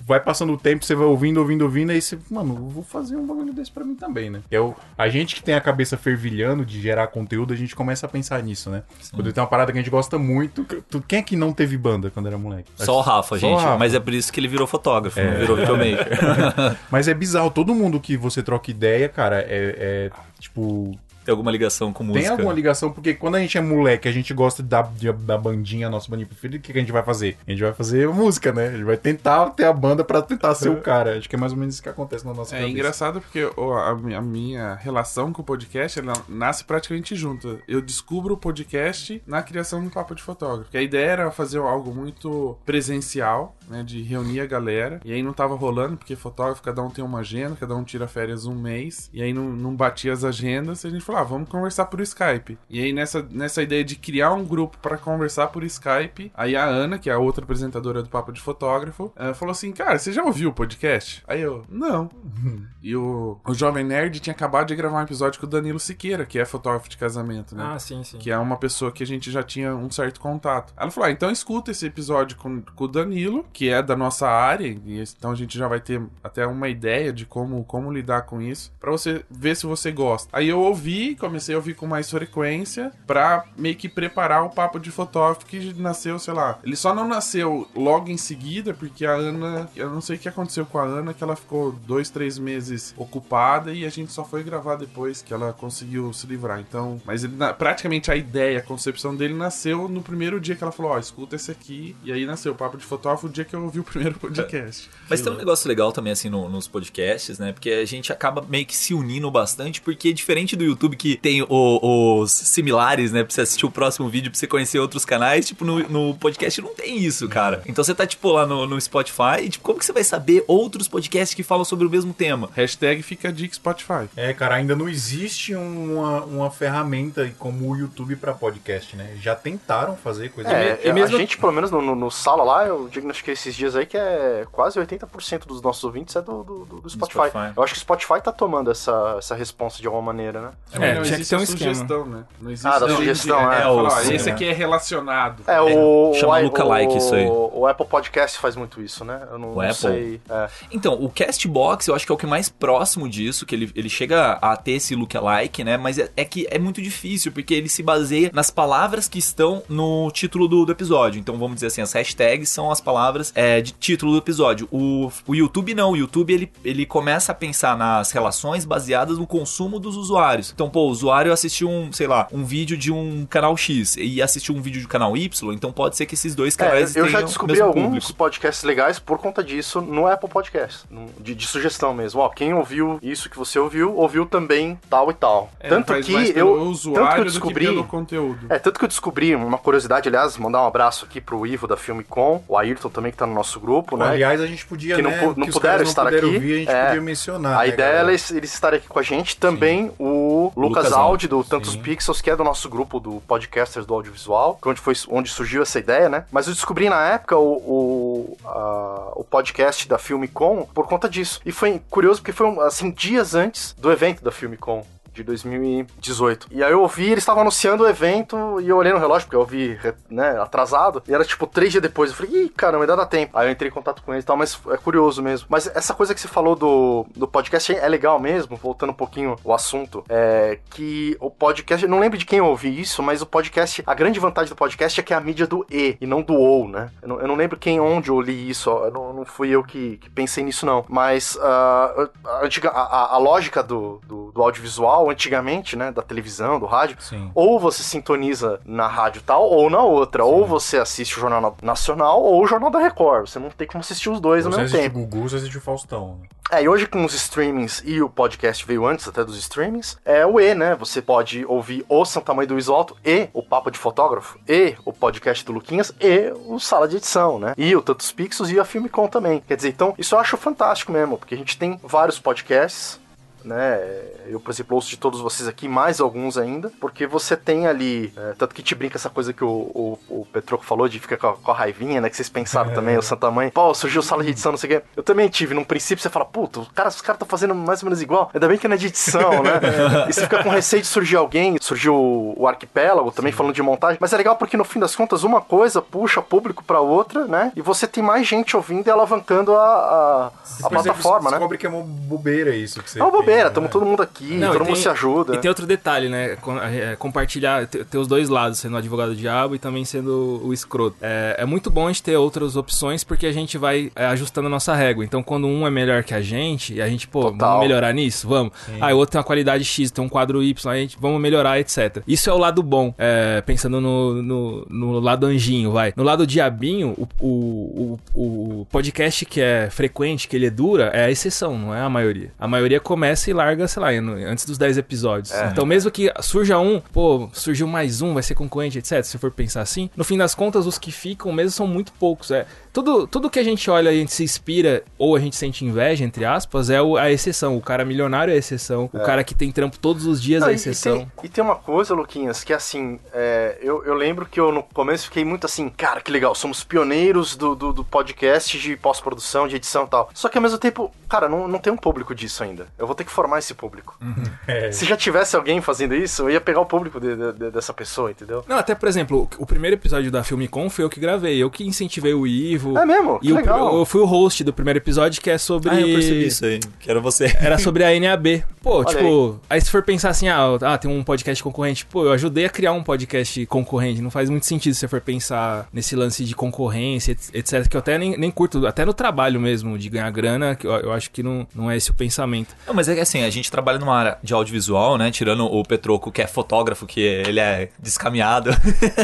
vai passando o tempo, você vai ouvindo, ouvindo, ouvindo, aí você, mano, eu vou fazer um bagulho desse pra mim também, né? É o, a gente que tem a cabeça fervilhando de gerar conteúdo, a gente começa a pensar nisso, né? Quando tem uma parada que a gente gosta muito, tu- quem é que não teve banda quando era moleque? Só o Rafa, Só o gente. Rafa. Mas é por isso que ele virou fotógrafo, não virou videomaker. [LAUGHS] Mas é bizarro, todo mundo que você troca ideia, cara, é, é, tipo, Tem alguma ligação com música? Tem alguma ligação, porque quando a gente é moleque, a gente gosta da, da bandinha, nossa bandinha preferida, o que, que a gente vai fazer? A gente vai fazer música, né? A gente vai tentar ter a banda pra tentar ser o [LAUGHS] cara. Acho que é mais ou menos isso que acontece na nossa É cabeça. engraçado porque o- a, a minha relação com o podcast ela nasce praticamente junta. Eu descubro o podcast na criação do Papo de Fotógrafo. Porque a ideia era fazer algo muito presencial, né? De reunir a galera. E aí não tava rolando, porque fotógrafo, cada um tem uma agenda, cada um tira férias um mês. E aí não, não batia as agendas. E a gente falou, ah, vamos conversar por Skype. E aí nessa, nessa ideia de criar um grupo pra conversar por Skype, aí a Ana, que é a outra apresentadora do Papo de Fotógrafo, eh, falou assim, cara, você já ouviu o podcast? Aí eu, não. [LAUGHS] E o, o Jovem Nerd tinha acabado de gravar um episódio com o Danilo Siqueira, que é fotógrafo de casamento, né? Ah, sim, sim. Que é uma pessoa que a gente já tinha um certo contato. Ela falou: ah, então escuta esse episódio com, com o Danilo, que é da nossa área, e então a gente já vai ter até uma ideia de como, como lidar com isso, pra você ver se você gosta. Aí eu ouvi, comecei a ouvir com mais frequência, pra meio que preparar o papo de fotógrafo que nasceu, sei lá. Ele só não nasceu logo em seguida, porque a Ana, eu não sei o que aconteceu com a Ana, que ela ficou dois, três meses ocupada e a gente só foi gravar depois que ela conseguiu se livrar. Então, mas ele, praticamente a ideia, a concepção dele nasceu no primeiro dia que ela falou: Ó, escuta esse aqui. E aí nasceu o Papo de Fotógrafo o dia que eu ouvi o primeiro [LAUGHS] podcast. Mas tem um negócio legal também, assim, no- nos podcasts, né? Porque a gente acaba meio que se unindo bastante, porque diferente do YouTube que tem o- os similares, né? Pra você assistir o próximo vídeo, pra você conhecer outros canais, tipo, no, no podcast não tem isso, cara. Então você tá, tipo, lá no, no Spotify, e, tipo, como que você vai saber outros podcasts que falam sobre o mesmo tema? Hashtag fica a dica Spotify. É, cara, ainda não existe uma, uma ferramenta como o YouTube pra podcast, né? Já tentaram fazer coisa É, e mesmo- a gente, pelo menos no, no, no sala lá, eu diagnostiquei esses dias aí que é quase 80% dos nossos ouvintes é do, do, do- do Spotify. Spotify. Eu acho que o Spotify tá tomando essa, essa responsa de alguma maneira, né? É, não tinha que existe ter um a esquema. sugestão, né? Não existe Ah, da não, sugestão, é. é, fala, ó, Sim, esse é. aqui é relacionado. É, o. chama o, lookalike o, isso aí. O Apple Podcast faz muito isso, né? Eu não, O não Apple? sei. É. Então, o Castbox eu acho que é o que mais próximo disso, que ele, ele chega a ter esse lookalike, né? Mas é, é que é muito difícil, porque ele se baseia nas palavras que estão no título do, do episódio. Então, vamos dizer assim, as hashtags são as palavras é, de título do episódio. O, o YouTube não, o YouTube ele, ele começa a pensar nas relações baseadas no consumo dos usuários. Então, pô, o usuário assistiu um, sei lá, um vídeo de um canal X e assistiu um vídeo de canal Y, então pode ser que esses dois É, canais eu já tenham o descobri mesmo alguns público. podcasts legais por conta disso no Apple Podcast. De, de sugestão mesmo. Ó, quem ouviu isso que você ouviu, ouviu também tal e tal. É, tanto que eu. Tanto que usuário eu do descobri. que pelo conteúdo. É, tanto que eu descobri, uma curiosidade, aliás, mandar um abraço aqui pro Ivo da Filmicom, o Ayrton também que tá no nosso grupo, né? Aliás, a gente podia, Que não né? não que puderam estar não puderam aqui, ouvir, a gente é. podia mencionar. A né, ideia é galera? eles, eles estarem aqui com a gente. Também o Lucas, Lucas Audi, do Sim. Tantos Pixels, que é do nosso grupo do Podcasters do Audiovisual, que é onde, foi, onde surgiu essa ideia, né? Mas eu descobri na época o, o, a- o podcast da Filmicom por conta disso. E foi curioso porque foi, assim, dias antes do evento da Filmicom. De 2018. E aí eu ouvi, eles estavam anunciando o evento e eu olhei no relógio, porque eu ouvi né, atrasado. E era tipo três dias depois. Eu falei, ih, caramba, ainda dá tempo. Aí eu entrei em contato com eles e tal, mas é curioso mesmo. Mas essa coisa que você falou do, do podcast é legal mesmo, voltando um pouquinho o assunto. É que o podcast, não lembro de quem eu ouvi isso, mas o podcast, a grande vantagem do podcast é que é a mídia do E e não do OU, né? Eu não, eu não lembro quem, onde eu li isso, eu não, não fui eu que, que pensei nisso, não. Mas a, antiga- a- a- a lógica do, do, do audiovisual, antigamente, né, da televisão, do rádio, Sim. ou você sintoniza na rádio tal ou na outra. Ou você assiste o Jornal Nacional ou o Jornal da Record. Você não tem como assistir os dois ao Você mesmo assiste tempo. o Gugu, você assiste o Faustão. né? É, e hoje com os streamings e o podcast veio antes até dos streamings, é o E, né? Você pode ouvir o Santa Mãe do Iso Alto e o Papo de Fotógrafo e o podcast do Luquinhas e o Sala de Edição, né? E o Tantos Pixels e a Filmicom também. Quer dizer, então, isso eu acho fantástico mesmo, porque a gente tem vários podcasts né? Eu, por exemplo, ouço de todos vocês aqui, mais alguns ainda, porque você tem ali, é, tanto que te brinca essa coisa que o, o, o Petroco falou de ficar com a, com a raivinha, né? Que vocês pensaram [LAUGHS] também, o Santa Mãe, pô, surgiu sala de edição, não sei o quê. Eu também tive, num princípio você fala, puta, os caras os caras estão fazendo mais ou menos igual, ainda bem que não é de edição, né? [LAUGHS] e você fica com receio de surgir alguém, surgiu o, o Arquipélago também falando de montagem, mas é legal porque no fim das contas uma coisa puxa público pra outra, né? E você tem mais gente ouvindo e alavancando a, a, a Depois você plataforma, né? descobre que é uma bobeira isso que você É uma bobeira, fez, estamos todo mundo aqui, Não, todo e mundo tem- se ajuda. E tem outro detalhe, né? Com- é, compartilhar, ter, os dois lados, sendo o advogado do diabo e também sendo o escroto. É, é muito bom a gente ter outras opções porque a gente vai é, ajustando a nossa régua. Então, quando um é melhor que a gente, e a gente, pô, Total. vamos melhorar nisso? Vamos. Ah, o outro tem uma qualidade X, tem um quadro Y, a gente, vamos melhorar, etc. Isso é o lado bom, é, pensando no, no, no lado anjinho, vai. No lado diabinho, o, o, o, o podcast que é frequente, que ele dura, é a exceção, não é a maioria. A maioria começa e larga, sei lá, antes dos 10 episódios. Então, mesmo que surja um, pô, surgiu mais um, vai ser concorrente, etc. Se for pensar assim, no fim das contas, os que ficam mesmo são muito poucos. É, tudo, tudo que a gente olha e a gente se inspira, ou a gente sente inveja, entre aspas, é o- a exceção. O cara milionário é a exceção. O cara que tem trampo todos os dias Não, é a exceção. E tem, e tem uma coisa, Luquinhas, que assim, é, eu, eu lembro que eu no começo fiquei muito assim, cara, que legal, somos pioneiros do, do, do podcast de pós-produção, de edição e tal. Só que ao mesmo tempo, cara, não, não tem um público disso ainda. Eu vou ter que formar esse público. É. Se já tivesse alguém fazendo isso, eu ia pegar o público de- de- de- dessa pessoa, entendeu? Não, até por exemplo, o o primeiro episódio da Filmicon foi eu que gravei, eu que incentivei o Ivo, vivo. É mesmo? E legal. eu fui o host do primeiro episódio que é sobre. Ah, eu percebi isso aí. Que era você. Era sobre a NAB. Pô, Olha tipo, aí. se for pensar assim, ah, ah, tem um podcast concorrente. Pô, eu ajudei a criar um podcast concorrente. Não faz muito sentido se você for pensar nesse lance de concorrência, et- etc. Que eu até nem, nem curto, até no trabalho mesmo, de ganhar grana, que eu, eu acho que não, não é esse o pensamento. Não, mas é que assim, a gente trabalha numa área de audiovisual, né? Tirando o Petroco, que é fotógrafo, que ele é descaminhado.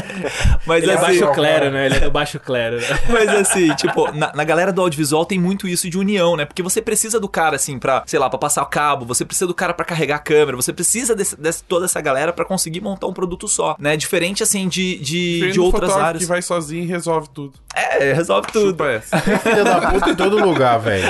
[LAUGHS] mas Ele é assim, baixo clero, né? Ele é do baixo clero. né? [LAUGHS] Mas assim, tipo, na, na galera do audiovisual tem muito isso de união, né? Porque você precisa do cara, assim, pra, sei lá, pra passar o cabo, você precisa do cara pra carregar a câmera, você precisa desse, desse- toda essa galera pra conseguir montar um produto só, né? Diferente, assim, de, de, de outras áreas. que vai sozinho e resolve tudo. É, resolve tudo. Chupa essa. [LAUGHS] Filha da puta em todo lugar, velho.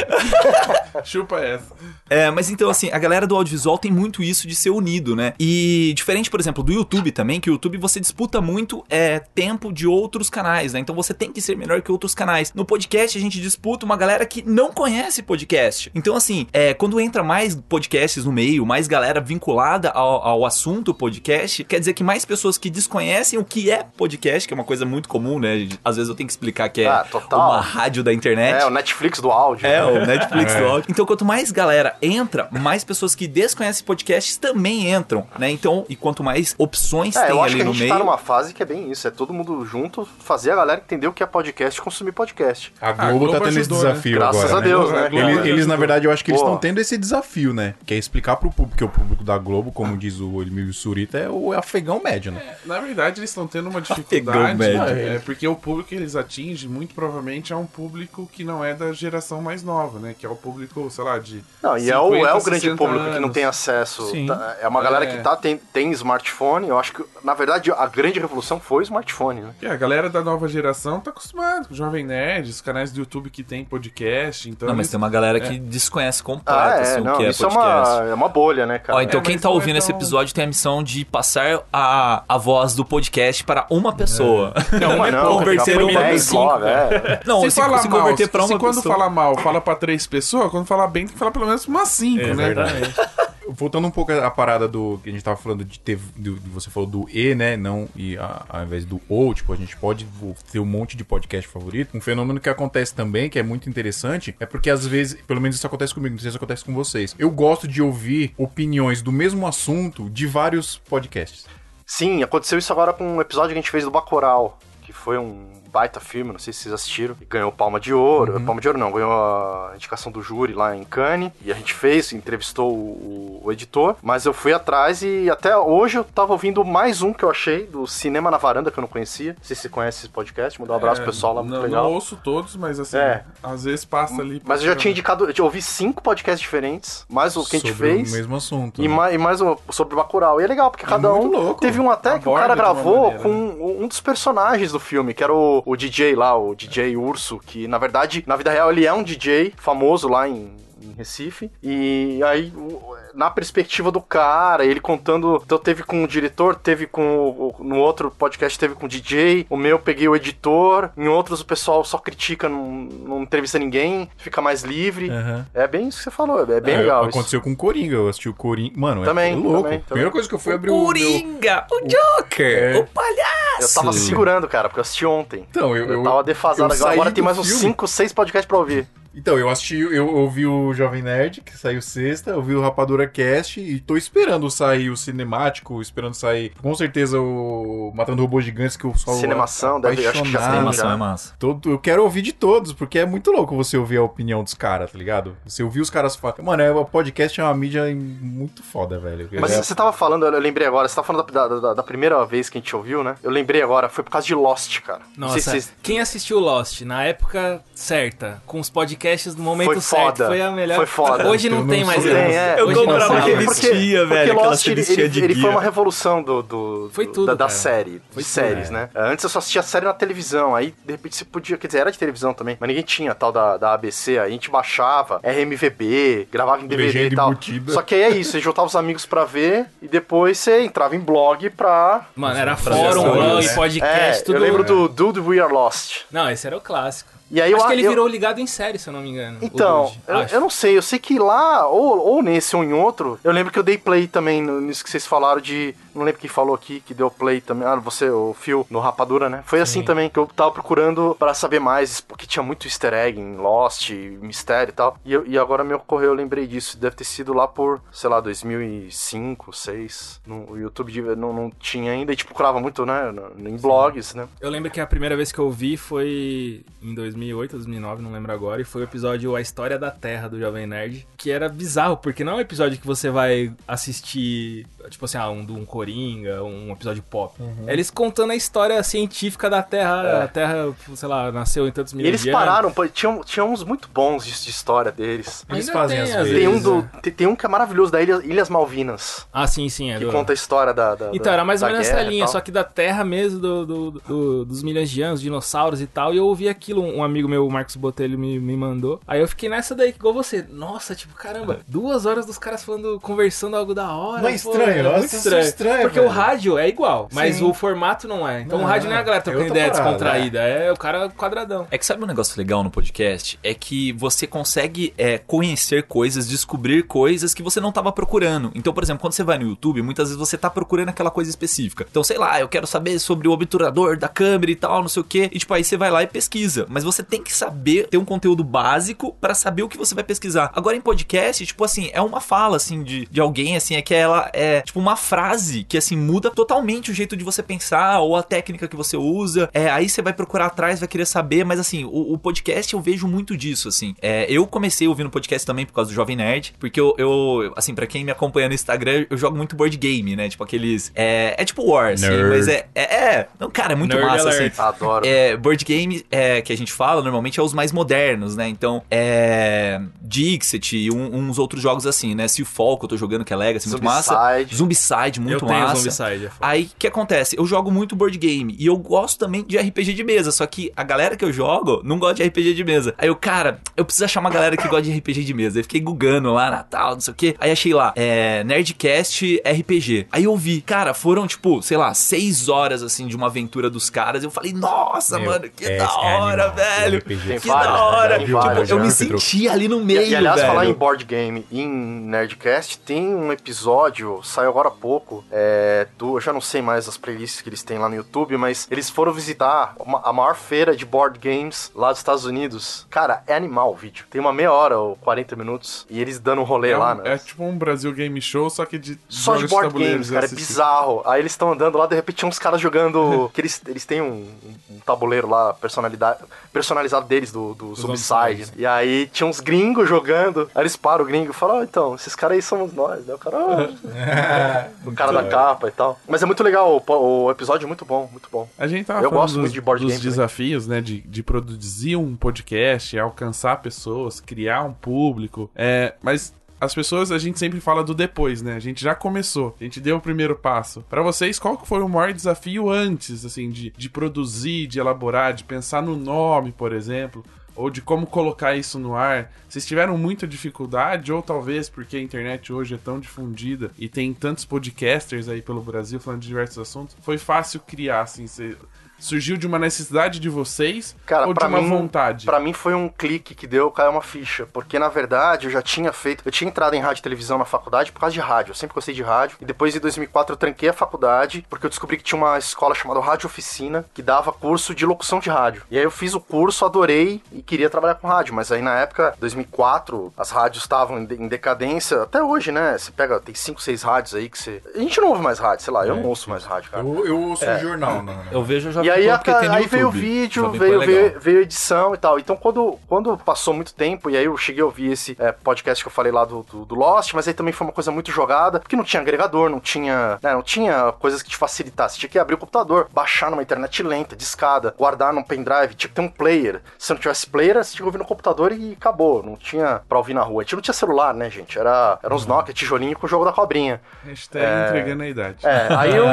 [LAUGHS] Chupa essa. É, mas então, assim, a galera do audiovisual tem muito isso de ser unido, né? E diferente, por exemplo, do YouTube também, que o YouTube você disputa muito é, tempo de outros canais, né? Então você tem que ser melhor que outros canais. No podcast a gente disputa uma galera que não conhece podcast. Então, assim, é, quando entra mais podcasts no meio, mais galera vinculada ao, ao assunto podcast, quer dizer que mais pessoas que desconhecem o que é podcast, que é uma coisa muito comum, né? Às vezes eu tenho que explicar que é Ah, total. uma rádio da internet. É, o Netflix do áudio. É, né? o Netflix [LAUGHS] do áudio. Então, quanto mais galera entra, mais pessoas que desconhecem podcasts também entram, né? Então, e quanto mais opções É, tem eu acho ali que a no gente meio. tá numa fase que é bem isso, é todo mundo junto, fazer a galera entender o que é podcast e consumir podcast. A Globo, A Globo tá tendo esse né? desafio Graças agora. a Deus, né? né? A Globo Eles, cara? eles, na verdade, eu acho que eles Pô. estão tendo esse desafio, né? Que é explicar pro público, que o público da Globo, como diz o Emílio Surita, é o afegão médio, né? Na verdade, eles estão tendo uma dificuldade. médio. É, porque o público que eles atingem, muito provavelmente, é um público que não é da geração mais nova, né? Que é o público, sei lá, de. Não, e é o, 50, é o grande 60 público que não anos. tem acesso. Sim. tá- É uma galera É. que tá, tem, tem smartphone. Eu acho que, na verdade, a grande revolução foi o smartphone, né? Que a galera da nova geração tá acostumada com o Jovem Nerd, os canais do YouTube que tem podcast. Então Não, mas eles- tem uma galera que desconhece completo, Ah, é, assim, o não, que é isso é podcast. uma, é uma bolha, né, cara? Ó, então É, quem tá é ouvindo esse episódio tem a missão de passar a, a voz do podcast para uma pessoa. não, mas não, converter uma 10 cinco. é. [LAUGHS] Não, se, se, falar se mal, converter pra se uma quando pessoa. fala mal, fala pra três pessoas, quando falar bem, tem que falar pelo menos umas cinco, né? [LAUGHS] Voltando um pouco à parada do que a gente tava falando de ter. você falou do E, né? Não, e a- ao invés do O, tipo, a gente pode ter um monte de podcast favorito. Um fenômeno que acontece também, que é muito interessante, é porque às vezes, pelo menos isso acontece comigo, não sei se acontece com vocês. Eu gosto de ouvir opiniões do mesmo assunto de vários podcasts. Sim, aconteceu isso agora com um episódio que a gente fez do Bacurau, que foi um baita filme, não sei se vocês assistiram, e ganhou Palma de Ouro. Palma de Ouro não, ganhou a indicação do júri lá em Cannes, e a gente fez, entrevistou o, o editor, mas eu fui atrás e até hoje eu tava ouvindo mais um que eu achei, do Cinema na Varanda, que eu não conhecia. Não sei se você conhece esse podcast, mandar um abraço pro pessoal lá, muito É, não, legal. Não ouço todos, mas assim, É. às vezes passa ali. Mas eu já tinha indicado, eu ouvi cinco podcasts diferentes, mais o que a gente sobre fez. o mesmo assunto. E, né? mais, e mais o, sobre Bacurau. E é legal, porque cada muito um. louco. Teve um até que o cara gravou maneira, com um dos personagens do filme, que era o, o DJ lá, o DJ Urso, que na verdade, na vida real, ele é um DJ famoso lá em. Em Recife, e aí o- na perspectiva do cara, ele contando, então teve com o diretor, teve com o, o- no outro podcast teve com o DJ, o meu eu peguei o editor, em outros o pessoal só critica, não, não entrevista ninguém, fica mais livre. Aham. É bem isso que você falou, é bem É, legal isso. Aconteceu com o Coringa, eu assisti o Coringa. Mano, é- Também, é louco. também, também. Primeira coisa que eu fui abrir O o. meu- Coringa, o Joker, É. o palhaço. Eu tava segurando, cara, porque eu assisti ontem. Então, eu, Eu, tava defasado. eu saí Agora tem mais uns filme. 5, 6 podcasts pra ouvir. Então, eu assisti, eu ouvi o Jovem Nerd, que saiu sexta, ouvi o Rapadura Cast e tô esperando sair o cinemático, esperando sair, com certeza, o Matando Robôs Gigantes, que eu só Cinemação, deve- acho que já já. é massa. Todo, eu quero ouvir de todos, porque é muito louco você ouvir a opinião dos caras, tá ligado? Você ouvir os caras falar. Mano, é, o podcast é uma mídia muito foda, velho. Mas é, você tava falando, eu lembrei agora, você tava falando da, da- da- primeira vez que a gente ouviu, né? Eu lembrei agora, foi por causa de Lost, cara. Nossa, se vocês... quem assistiu Lost na época certa, com os podcasts no momento Foi certo, foda. foi a melhor. Foi foda. Hoje não Eu tem não mais desse. É, Eu comprava revistinha, velho, Porque Lost, ele, ele, de ele foi uma revolução do, do- Foi do- tudo, da, da série, Foi de tudo, séries, é. né? Antes eu só assistia série na televisão, aí de repente você podia, quer dizer, era de televisão também, mas ninguém tinha tal da, da ABC, aí a gente baixava RMVB, gravava em DVD Legenda e tal. embutida. Só que aí é isso, você juntava os amigos pra ver e depois você entrava em blog pra... Mano, era fórum, essa blog, né? podcast, É, tudo. eu lembro do Dude We Are Lost. Não, esse era o clássico. E aí Acho eu, que ele eu- virou ligado em série, se eu não me engano. Então, Dude, eu, eu não sei, eu sei que lá, ou, ou nesse ou em outro, eu lembro que eu dei play também nisso que vocês falaram de. Não lembro quem falou aqui que deu play também. Ah, você, o Phil, no Rapadura, né? Foi assim também, que eu tava procurando pra saber mais, porque tinha muito easter egg em Lost, mistério e tal. E, eu- e agora me ocorreu, eu lembrei disso. Deve ter sido lá por, sei lá, 2005, 2006. No, o YouTube não, não tinha ainda, e tipo, procurava muito, né? Em blogs, né? Eu lembro que a primeira vez que eu vi foi em 2008, 2009, não lembro agora, e foi o episódio A História da Terra do Jovem Nerd, que era bizarro, porque não é um episódio que você vai assistir, tipo assim, ah, um do um Coringa, um episódio pop. É eles contando a história científica da Terra, a Terra, sei lá, nasceu em tantos milhões eles de anos. pararam, pô, tinha, tinha uns muito bons de, de história deles. Eles Ainda fazem tem, vezes. Tem um, do, né? tem, tem um que é maravilhoso, da Ilha- Ilhas Malvinas, Ah, sim, sim, é que do... conta a história da. da Então, era mais ou menos essa linha, só que da Terra mesmo, do, do- do- dos milhões de anos, dinossauros e tal. E eu ouvi aquilo, um amigo meu, o Marcos Botelho, me, me mandou. Aí eu fiquei nessa daí, igual você. Nossa, tipo, caramba, duas horas dos caras falando, conversando algo da hora. Não é pô, estranho, era eu muito acho isso estranho, Porque velho. o rádio é igual, mas Sim. o formato não é. Então Não, o rádio não é a galera é trocando outra ideia parada, descontraída, é. o cara quadradão. É que sabe um negócio legal no podcast? É que você consegue é, conhecer coisas, descobrir coisas que você não tava procurando. Então, por exemplo, quando você vai no YouTube, muitas vezes você tá procurando aquela coisa específica. Então, sei lá, eu quero saber sobre o obturador da câmera e tal, não sei o quê. E tipo, aí você vai lá e pesquisa. Mas você tem que saber ter um conteúdo básico pra saber o que você vai pesquisar. Agora em podcast, tipo assim, é uma fala assim de, de alguém, assim, é que ela é tipo uma frase que assim muda totalmente o jeito de você pensar ou a técnica que você usa. É, aí você vai procurar atrás, vai querer saber, mas assim, o, o podcast eu vejo muito disso, assim. É, eu comecei ouvindo podcast também por causa do Jovem Nerd, porque eu, eu assim, pra quem me acompanha no Instagram, eu jogo muito board game, né? Tipo aqueles. É, é tipo War, assim, mas é, é. é- Não, cara, é muito Nerd massa, alert. assim. Adoro. É, board game é, que a gente fala normalmente é os mais modernos, né? Então, é. Dixit e um- uns outros jogos assim, né? Seafall, que eu tô jogando, que é Legacy, muito massa. Zombicide. Zombicide, muito eu tenho massa. Zombicide, é. Aí, o que acontece? Eu jogo muito board game e eu gosto também de RPG de mesa, só que a galera que eu jogo não gosta de RPG de mesa. Aí eu, cara, eu preciso achar uma galera que gosta de RPG de mesa. Aí fiquei googando lá, Natal, não sei o quê. Aí achei lá, é, Nerdcast RPG. Aí eu vi, cara, foram tipo, sei lá, seis horas assim de uma aventura dos caras. Eu falei, nossa, Meu, mano, que é- da é hora, animal, velho. Tem Que vários, da né? hora. Tem Tipo, vários, eu já, me senti ali no E, meio, e, aliás, velho. falar em board game e em Nerdcast, tem um episódio, saiu agora há pouco, é, do, eu já não sei mais as playlists que eles têm lá no YouTube, mas eles foram visitar uma- a maior feira de board games lá dos Estados Unidos. Cara, é animal o vídeo. Tem uma meia hora ou 40 minutos e eles dando um rolê É, lá, um- né? é tipo um Brasil Game Show, só que de Só de board games, cara, é acessíveis. bizarro. Aí eles estão andando lá, de repente uns caras jogando. [LAUGHS] que eles, eles têm um, um tabuleiro lá personalidade, personalizado deles do, do Zombicide. E aí tinha uns gringos jogando. Aí eles param o gringo e falam: Ó, então, esses caras aí somos nós. Né? O cara, "Ah", [LAUGHS] o cara da capa e tal. Mas é muito legal, o, o episódio é muito bom, muito bom. A gente tava Eu gosto dos, muito de board dos game também. desafios, né? De, de produzir um podcast, alcançar pessoas, criar um público. É, mas as pessoas, a gente sempre fala do depois, né? A gente já começou, a gente deu o primeiro passo. Pra vocês, qual foi o maior desafio antes, assim, de, de produzir, de elaborar, de pensar no nome, por exemplo? Ou de como colocar isso no ar? Vocês tiveram muita dificuldade? Ou talvez porque a internet hoje é tão difundida e tem tantos podcasters aí pelo Brasil falando de diversos assuntos, foi fácil criar, assim, cê- surgiu de uma necessidade de vocês Cara, ou de pra uma mim, vontade? Pra mim foi um clique que deu, caiu uma ficha. Porque na verdade eu já tinha feito. Eu tinha entrado em rádio e televisão na faculdade por causa de rádio. Eu sempre gostei de rádio. E depois em 2004 eu tranquei a faculdade porque eu descobri que tinha uma escola chamada Rádio Oficina que dava curso de locução de rádio. E aí eu fiz o curso, adorei e queria trabalhar com rádio. Mas aí na época, 2004, as rádios estavam em de- em decadência. Até hoje, né? Você pega, tem 5, 6 rádios aí que você. A gente não ouve mais rádio, sei lá. Eu não ouço mais rádio, cara. Eu, eu ouço um jornal, não, não. Eu vejo já E aí, a, aí veio o vídeo, veio, é veio, veio a edição e tal. Então, quando, quando passou muito tempo, e aí eu cheguei a ouvir esse é, podcast que eu falei lá do, do, do Lost, mas aí também foi uma coisa muito jogada, porque não tinha agregador, não tinha, né, não tinha coisas que te facilitassem. Tinha que abrir o computador, baixar numa internet lenta, de escada, guardar num pendrive, tinha que ter um player. Se não tivesse player, você tinha que ouvir no computador e acabou. Não tinha pra ouvir na rua. A gente não tinha celular, né, gente? Era, era uns Nokia, tijolinho com o jogo da cobrinha. Hashtag entregando a idade. É, aí eu.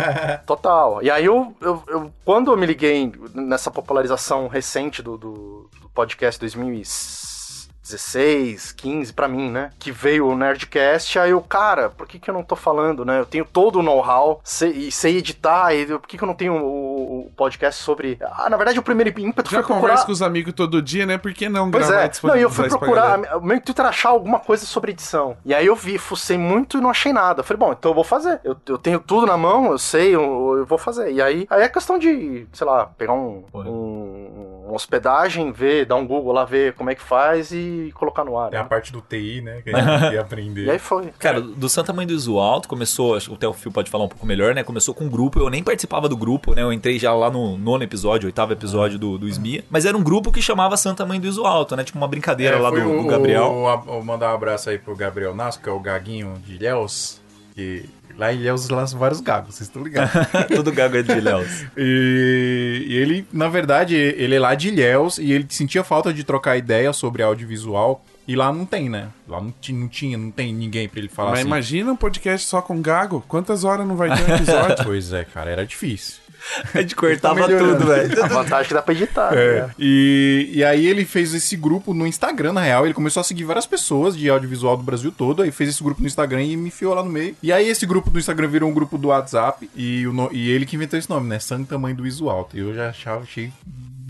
[LAUGHS] Total. E aí eu, eu, eu- Quando eu me liguei nessa popularização recente do, do, do podcast 16, 15, pra mim, né? Que veio o Nerdcast, aí eu, cara, por que que eu não tô falando, né? Eu tenho todo o know-how sei- e sei editar, e eu- por que que eu não tenho o, o podcast sobre... Ah, na verdade, o primeiro ímpeto Já foi procurar... conversa com os amigos todo dia, né? Por que não Pois gravar é, não, e eu fui procurar, o meu intuito era achar alguma coisa sobre edição. E aí eu vi, fucei muito e não achei nada. Eu falei, bom, então eu vou fazer. Eu, eu tenho tudo na mão, eu sei, eu, eu vou fazer. E aí, aí é questão de, sei lá, pegar um, hospedagem, ver, dar um Google lá, ver como é que faz e colocar no ar. É a né? parte do TI, né? Que a gente ia [LAUGHS] aprender. E aí foi. Cara, do Santa Mãe do Iso Alto começou, acho que até o Fio pode falar um pouco melhor, né? Começou com um grupo, eu nem participava do grupo, né? Eu entrei já lá no nono episódio, oitavo episódio do, do SMIA, mas era um grupo que chamava Santa Mãe do Iso Alto, né? Tipo uma brincadeira lá do, É, foi do o- Gabriel. o- o- mandar um abraço aí pro Gabriel Nasco, que é o gaguinho de Ilhéus. Que lá em Ilhéus lançam vários gagos, vocês estão ligados. [LAUGHS] Tudo gago é de Léus. E, e ele, na verdade, ele é lá de Ilhéus e ele sentia falta de trocar ideia sobre audiovisual. E lá não tem, né? Lá não, não tinha, não tem ninguém pra ele falar Mas assim. imagina um podcast só com gago. Quantas horas não vai ter um episódio? [LAUGHS] Pois é, cara, era difícil. [LAUGHS] A gente cortava Tá tudo, velho. A vantagem é que dá pra editar. É. né? E, e aí ele fez esse grupo no Instagram, na real. Ele começou a seguir várias pessoas de audiovisual do Brasil todo. Aí fez esse grupo no Instagram e me enfiou lá no meio. E aí esse grupo do Instagram virou um grupo do WhatsApp. E, o no- e ele que inventou esse nome, né? Santa Mãe do Iso Alto. E eu já achava, achei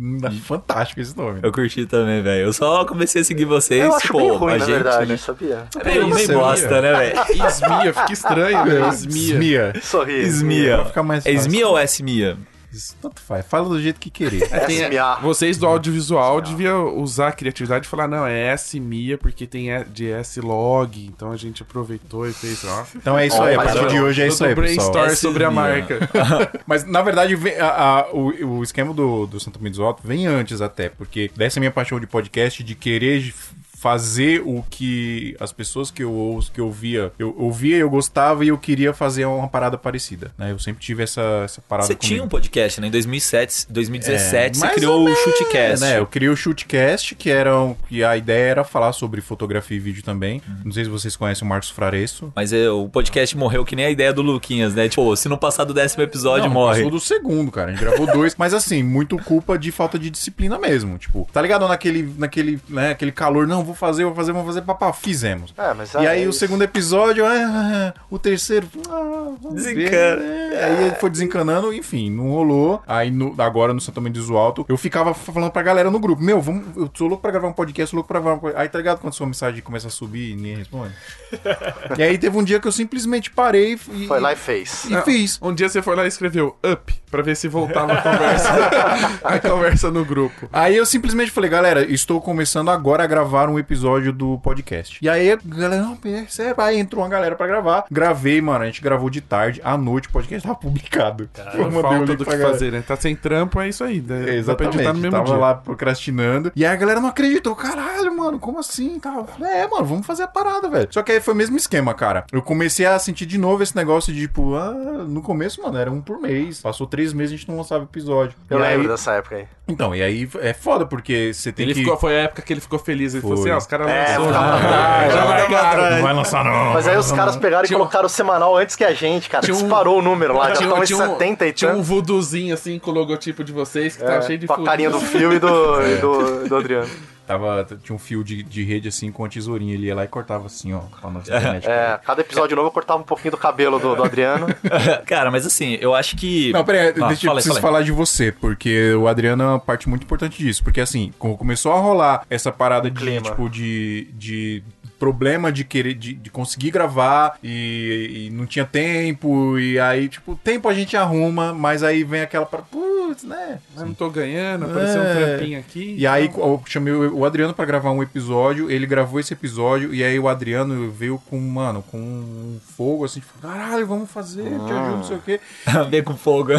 [LAUGHS] fantástico esse nome. Eu curti também, velho. Eu só comecei a seguir vocês, Eu acho pô, bem ruim, a na gente, verdade, né? sabia? É meio, meio bosta, né, velho? [LAUGHS] Esmia, fica estranho, né? Esmia. Esmia. Sorri. Esmia. Ficar mais É. Esmia ou Esmia? Isso Tanto faz. Fala do jeito que querer. Tem- SMA. vocês do audiovisual deviam usar a criatividade e falar, não, é S-MIA porque tem de S-Log, então a gente aproveitou e fez, ó. Então é isso aí. A partir de hoje é isso aí, pessoal. sobre a marca. [LAUGHS] Mas, na verdade, vem- a- a- o, o esquema do, do Santo Mendes Alto vem antes até, porque dessa minha paixão de podcast, de querer fazer o que as pessoas que eu ouço, que eu ouvia, eu ouvia, eu gostava e eu queria fazer uma parada parecida, né? Eu sempre tive essa, essa parada Você comigo. tinha um podcast, né? Em 2007, 2017, você mais criou ou o Shootcast. né? Eu criei o Shootcast, que era um, que a ideia era falar sobre fotografia e vídeo também. Uhum. Não sei se vocês conhecem o Marcos Fraresso. Mas é, o podcast morreu que nem a ideia do Luquinhas, né? Tipo, se não passar do décimo episódio, Não, morre. Passou do segundo, cara. A gente gravou dois. Mas assim, muito culpa de falta de disciplina mesmo. Tipo, tá ligado naquele, naquele, né, aquele calor, não, vou fazer, vou fazer, vou fazer, papá, fizemos. É, mas E aí é o segundo episódio, ah, o terceiro, ah, Desencana. né? Aí ele foi desencanando, enfim, não rolou. Aí no- agora no Santo do Alto, eu ficava falando pra galera no grupo, meu, vamos, eu sou louco pra gravar um podcast, sou louco pra gravar um podcast. Aí tá ligado quando sua mensagem começa a subir e ninguém responde? [LAUGHS] e aí teve um dia que eu simplesmente parei e, Foi lá e fez. e fiz. Um dia você foi lá e escreveu up pra ver se voltava a conversa. [LAUGHS] a conversa no grupo. Aí eu simplesmente falei, galera, estou começando agora a gravar um episódio do podcast. E aí a galera, não, percebe. Aí entrou uma galera pra gravar. Gravei, mano. A gente gravou de tarde, à noite, o podcast tava publicado. Eu o Falta do pra que galera. fazer, né? Tá sem trampo, é isso aí. Né? Dá pra Exatamente, editar no mesmo tava dia. lá procrastinando. E aí a galera não acreditou. Caralho, mano, como assim? Tal. É, mano, vamos fazer a parada, velho. Só que aí foi o mesmo esquema, cara. Eu comecei a sentir de novo esse negócio de, tipo, ah, no começo, mano, era um por mês. Passou três meses a gente não lançava episódio. Eu e lembro aí, dessa época aí. Então, e aí é foda, porque você tem Ele que... ficou, foi a época que ele ficou feliz. Ele falou Foi. Assim: ó, os caras É, lançou. ficava- Ah, já largaram. Não vai lançar, não. Mas aí os caras pegaram e Tinha um- colocaram o semanal antes que a gente, cara. Tinha um- Disparou o número lá, já Tinha, estão em tinha um, 70 e tinha um voodoozinho assim com o logotipo de vocês que tava cheio de com a carinha do fio e do, e do, do Adriano. Tava, tinha um fio de, de rede assim com a tesourinha. Ele ia lá e cortava assim, ó, com a nossa internet. É, cada episódio novo eu cortava um pouquinho do cabelo do, do Adriano. [LAUGHS] Cara, mas assim, eu acho que. Não, peraí, Ah, deixa, eu preciso fala aí. falar de você, porque o Adriano é uma parte muito importante disso. Porque assim, como começou a rolar essa parada de, clima. tipo, de, de problema de querer, de, de conseguir gravar e, e não tinha tempo, e aí, tipo, tempo a gente arruma, mas aí vem aquela para putz, né? Eu não tô ganhando, apareceu É. um trampinho aqui. E aí então- eu chamei o Adriano pra gravar um episódio, ele gravou esse episódio, e aí o Adriano veio com, mano, com um fogo assim, tipo, caralho, vamos fazer, te ajudo, não sei o quê. [LAUGHS] Vem com fogo.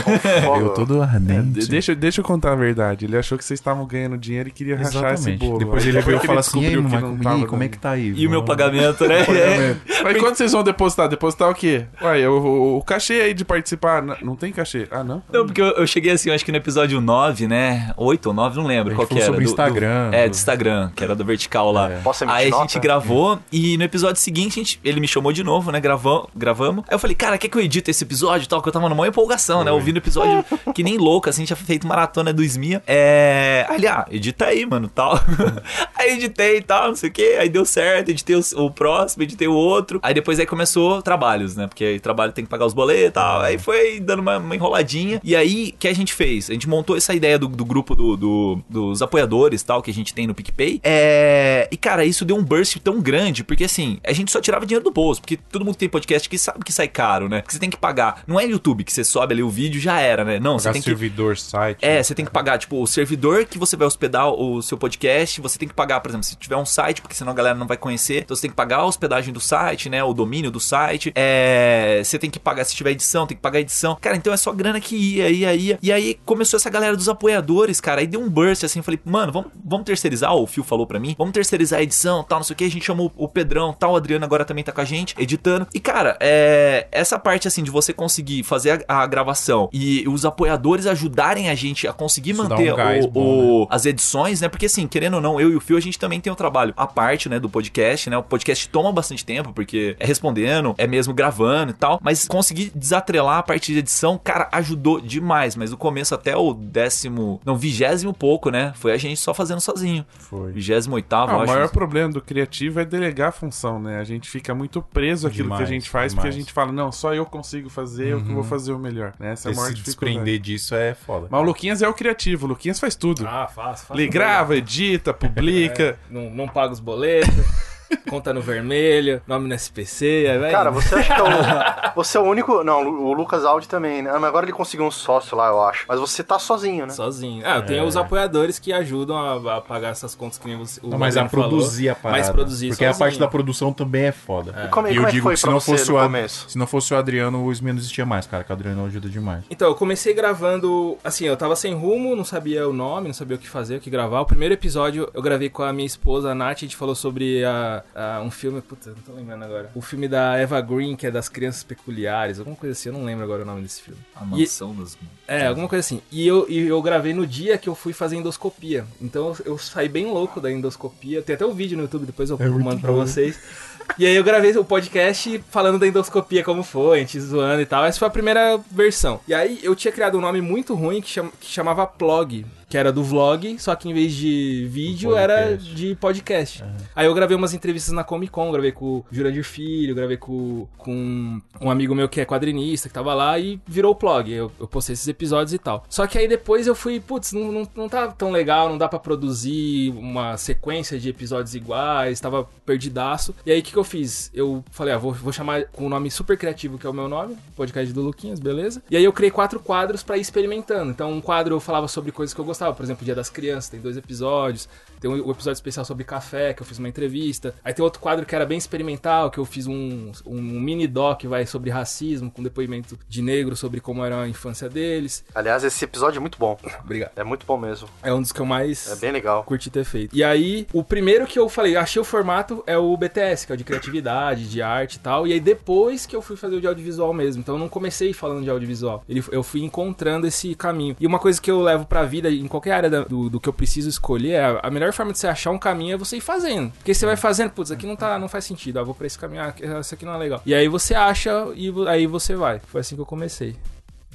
Fogo. todo ardente. De- Deixa, deixa eu contar a verdade. Ele achou que vocês estavam ganhando dinheiro e queria rachar esse Exatamente. bolo. Depois Aí ele veio falar assim, descobriu "Ei, que mas como- tava como é que tá aí? Meu pagamento, né? [LAUGHS] Mas quando vocês vão depositar? Depositar o quê? Ué, o, o, o cachê aí de participar. Não tem cachê? Ah, não? Não, porque eu, eu cheguei assim, eu acho que no episódio 9, né? 8 ou 9, não lembro qual que era. sobre do- do- Instagram, é, do- do Instagram, que era do vertical lá. Posso emitir Aí a gente gravou e no episódio seguinte a gente- ele me chamou de novo, né? Gravamos, gravamos. Aí eu falei, cara, quer que eu edite esse episódio e tal? Que eu tava numa empolgação, né? Ouvindo o episódio [LAUGHS] que nem louco, assim, tinha feito maratona do Esmia. É. Ali, ah, edita aí, mano, tal. [LAUGHS] aí editei e tal, não sei o que. Aí deu certo, editei o, o próximo, editei o outro. Aí depois aí começou trabalhos, né? Porque aí trabalho tem que pagar os boletos e tal. Aí foi dando uma, uma enroladinha. E aí, o que a gente fez? A gente montou essa ideia do, do grupo do, do- dos apoiadores tal, que a gente tem no PicPay. É. E, cara, isso deu um burst tão grande, porque assim, a gente só tirava dinheiro do bolso. Porque todo mundo que tem podcast que sabe que sai caro, né? Que você tem que pagar. Não é YouTube que você sobe ali o vídeo já era, né? Não, você Pagar tem que. servidor, site. É, você tem que pagar, tipo, o servidor que você vai hospedar o seu podcast, você tem que pagar, por exemplo, se tiver um site, porque senão a galera não vai conhecer, então você tem que pagar a hospedagem do site, né, o domínio do site, é, você tem que pagar, se tiver edição, tem que pagar a edição. Cara, então é só grana que ia, ia, ia. E aí começou essa galera dos apoiadores, cara, aí deu um burst, assim, falei, mano, vamos, vamos terceirizar, o Fio falou pra mim, vamos terceirizar a edição, tal, não sei o que, a gente chamou o Pedrão, tal, o Adriano agora também tá com a gente, editando. E, cara, é, essa parte, assim, de você conseguir fazer a, a gravação e os apoiadores ajudarem a gente a conseguir Isso manter um o- bom, o- as edições, né? Porque assim, querendo ou não, eu e o Fio, a gente também tem o trabalho à parte, né, do podcast, né? O podcast toma bastante tempo, porque é respondendo, é mesmo gravando e tal, mas conseguir desatrelar a parte de edição, cara, ajudou demais, mas no começo até o décimo, não, vigésimo pouco, né? Foi a gente só fazendo sozinho. Foi. Vigésimo oitavo, Ah, o maior problema do criativo é delegar a função, né? A gente fica muito preso àquilo Demais, que a gente faz, porque a demais. gente fala, não, só eu consigo fazer, eu que vou fazer o melhor. Né? Essa é a maior se dificuldade. desprender disso é foda. Mas o Luquinhas é o criativo, o Luquinhas faz tudo. Ah, fácil, fácil. Ele grava, edita, [LAUGHS] publica. Não, não paga os boletos, [LAUGHS] conta no vermelho, nome no SPC, aí vai. Cara, você acha que é o. [LAUGHS] Você é o único. Não, o Lucas Aldi também, né? Ah, mas agora ele conseguiu um sócio lá, eu acho. Mas você tá sozinho, né? Sozinho. Ah, eu tenho os apoiadores que ajudam a, a pagar essas contas que nem você. o Não, mas a produzir falou, a parada. Mas produzir Porque a sozinho. parte da produção também é foda. E como, e E como eu é que digo foi que se não fosse o começo? Se não fosse o Adriano, o Ismi não existia mais, cara. Que o Adriano ajuda demais. Então, eu comecei gravando. Assim, eu tava sem rumo, não sabia o nome, não sabia o que fazer, o que gravar. O primeiro episódio eu gravei com a minha esposa, a Nath, a gente falou sobre a, a- um filme. Puta, não tô lembrando agora. O filme da Eva Green, que é das crianças peculiares, alguma coisa assim, eu não lembro agora o nome desse filme. A E- mansão das... É, alguma coisa assim. E eu, e eu gravei no dia que eu fui fazer endoscopia. Então eu, eu saí bem louco da endoscopia. Tem até o vídeo no YouTube, depois eu mando pra vocês. E aí eu gravei o podcast falando da endoscopia, como foi, a gente zoando e tal. Essa foi a primeira versão. E aí eu tinha criado um nome muito ruim que, cham- que chamava Plog. Que era do vlog, só que em vez de vídeo era de podcast. Aí eu gravei umas entrevistas na Comic Con, gravei com o Jurandir Filho, gravei com, com um amigo meu que é quadrinista, que tava lá e virou o plug. Eu, eu postei esses episódios e tal. Só que aí depois eu fui, putz, não, não, não tá tão legal, não dá pra produzir uma sequência de episódios iguais, tava perdidaço. E aí o que, que eu fiz? Eu falei, ah, vou, vou chamar com o nome super criativo, que é o meu nome, podcast do Luquinhas, beleza? E aí eu criei quatro quadros pra ir experimentando. Então um quadro eu falava sobre coisas que eu gostava, por exemplo, Dia das Crianças, tem dois episódios. Tem um, um episódio especial sobre café, que eu fiz uma entrevista. Aí tem outro quadro que era bem experimental, que eu fiz um, um mini doc, vai, sobre racismo, com depoimento de negro sobre como era a infância deles. Aliás, esse episódio é muito bom. Obrigado. É muito bom mesmo. É um dos que eu mais É bem legal. curti ter feito. E aí, o primeiro que eu falei, achei o formato é o BTS, que é o de criatividade, de arte e tal. E aí depois que eu fui fazer o de audiovisual mesmo. Então eu não comecei falando de audiovisual. Ele, eu fui encontrando esse caminho. E uma coisa que eu levo pra vida, em qualquer área da- do, do que eu preciso escolher, é a, a melhor forma de você achar um caminho é você ir fazendo. Porque você vai fazendo, putz, aqui não tá, não faz sentido. Ah, vou pra esse caminho, ah, esse aqui não é legal. E aí você acha e aí você vai. Foi assim que eu comecei.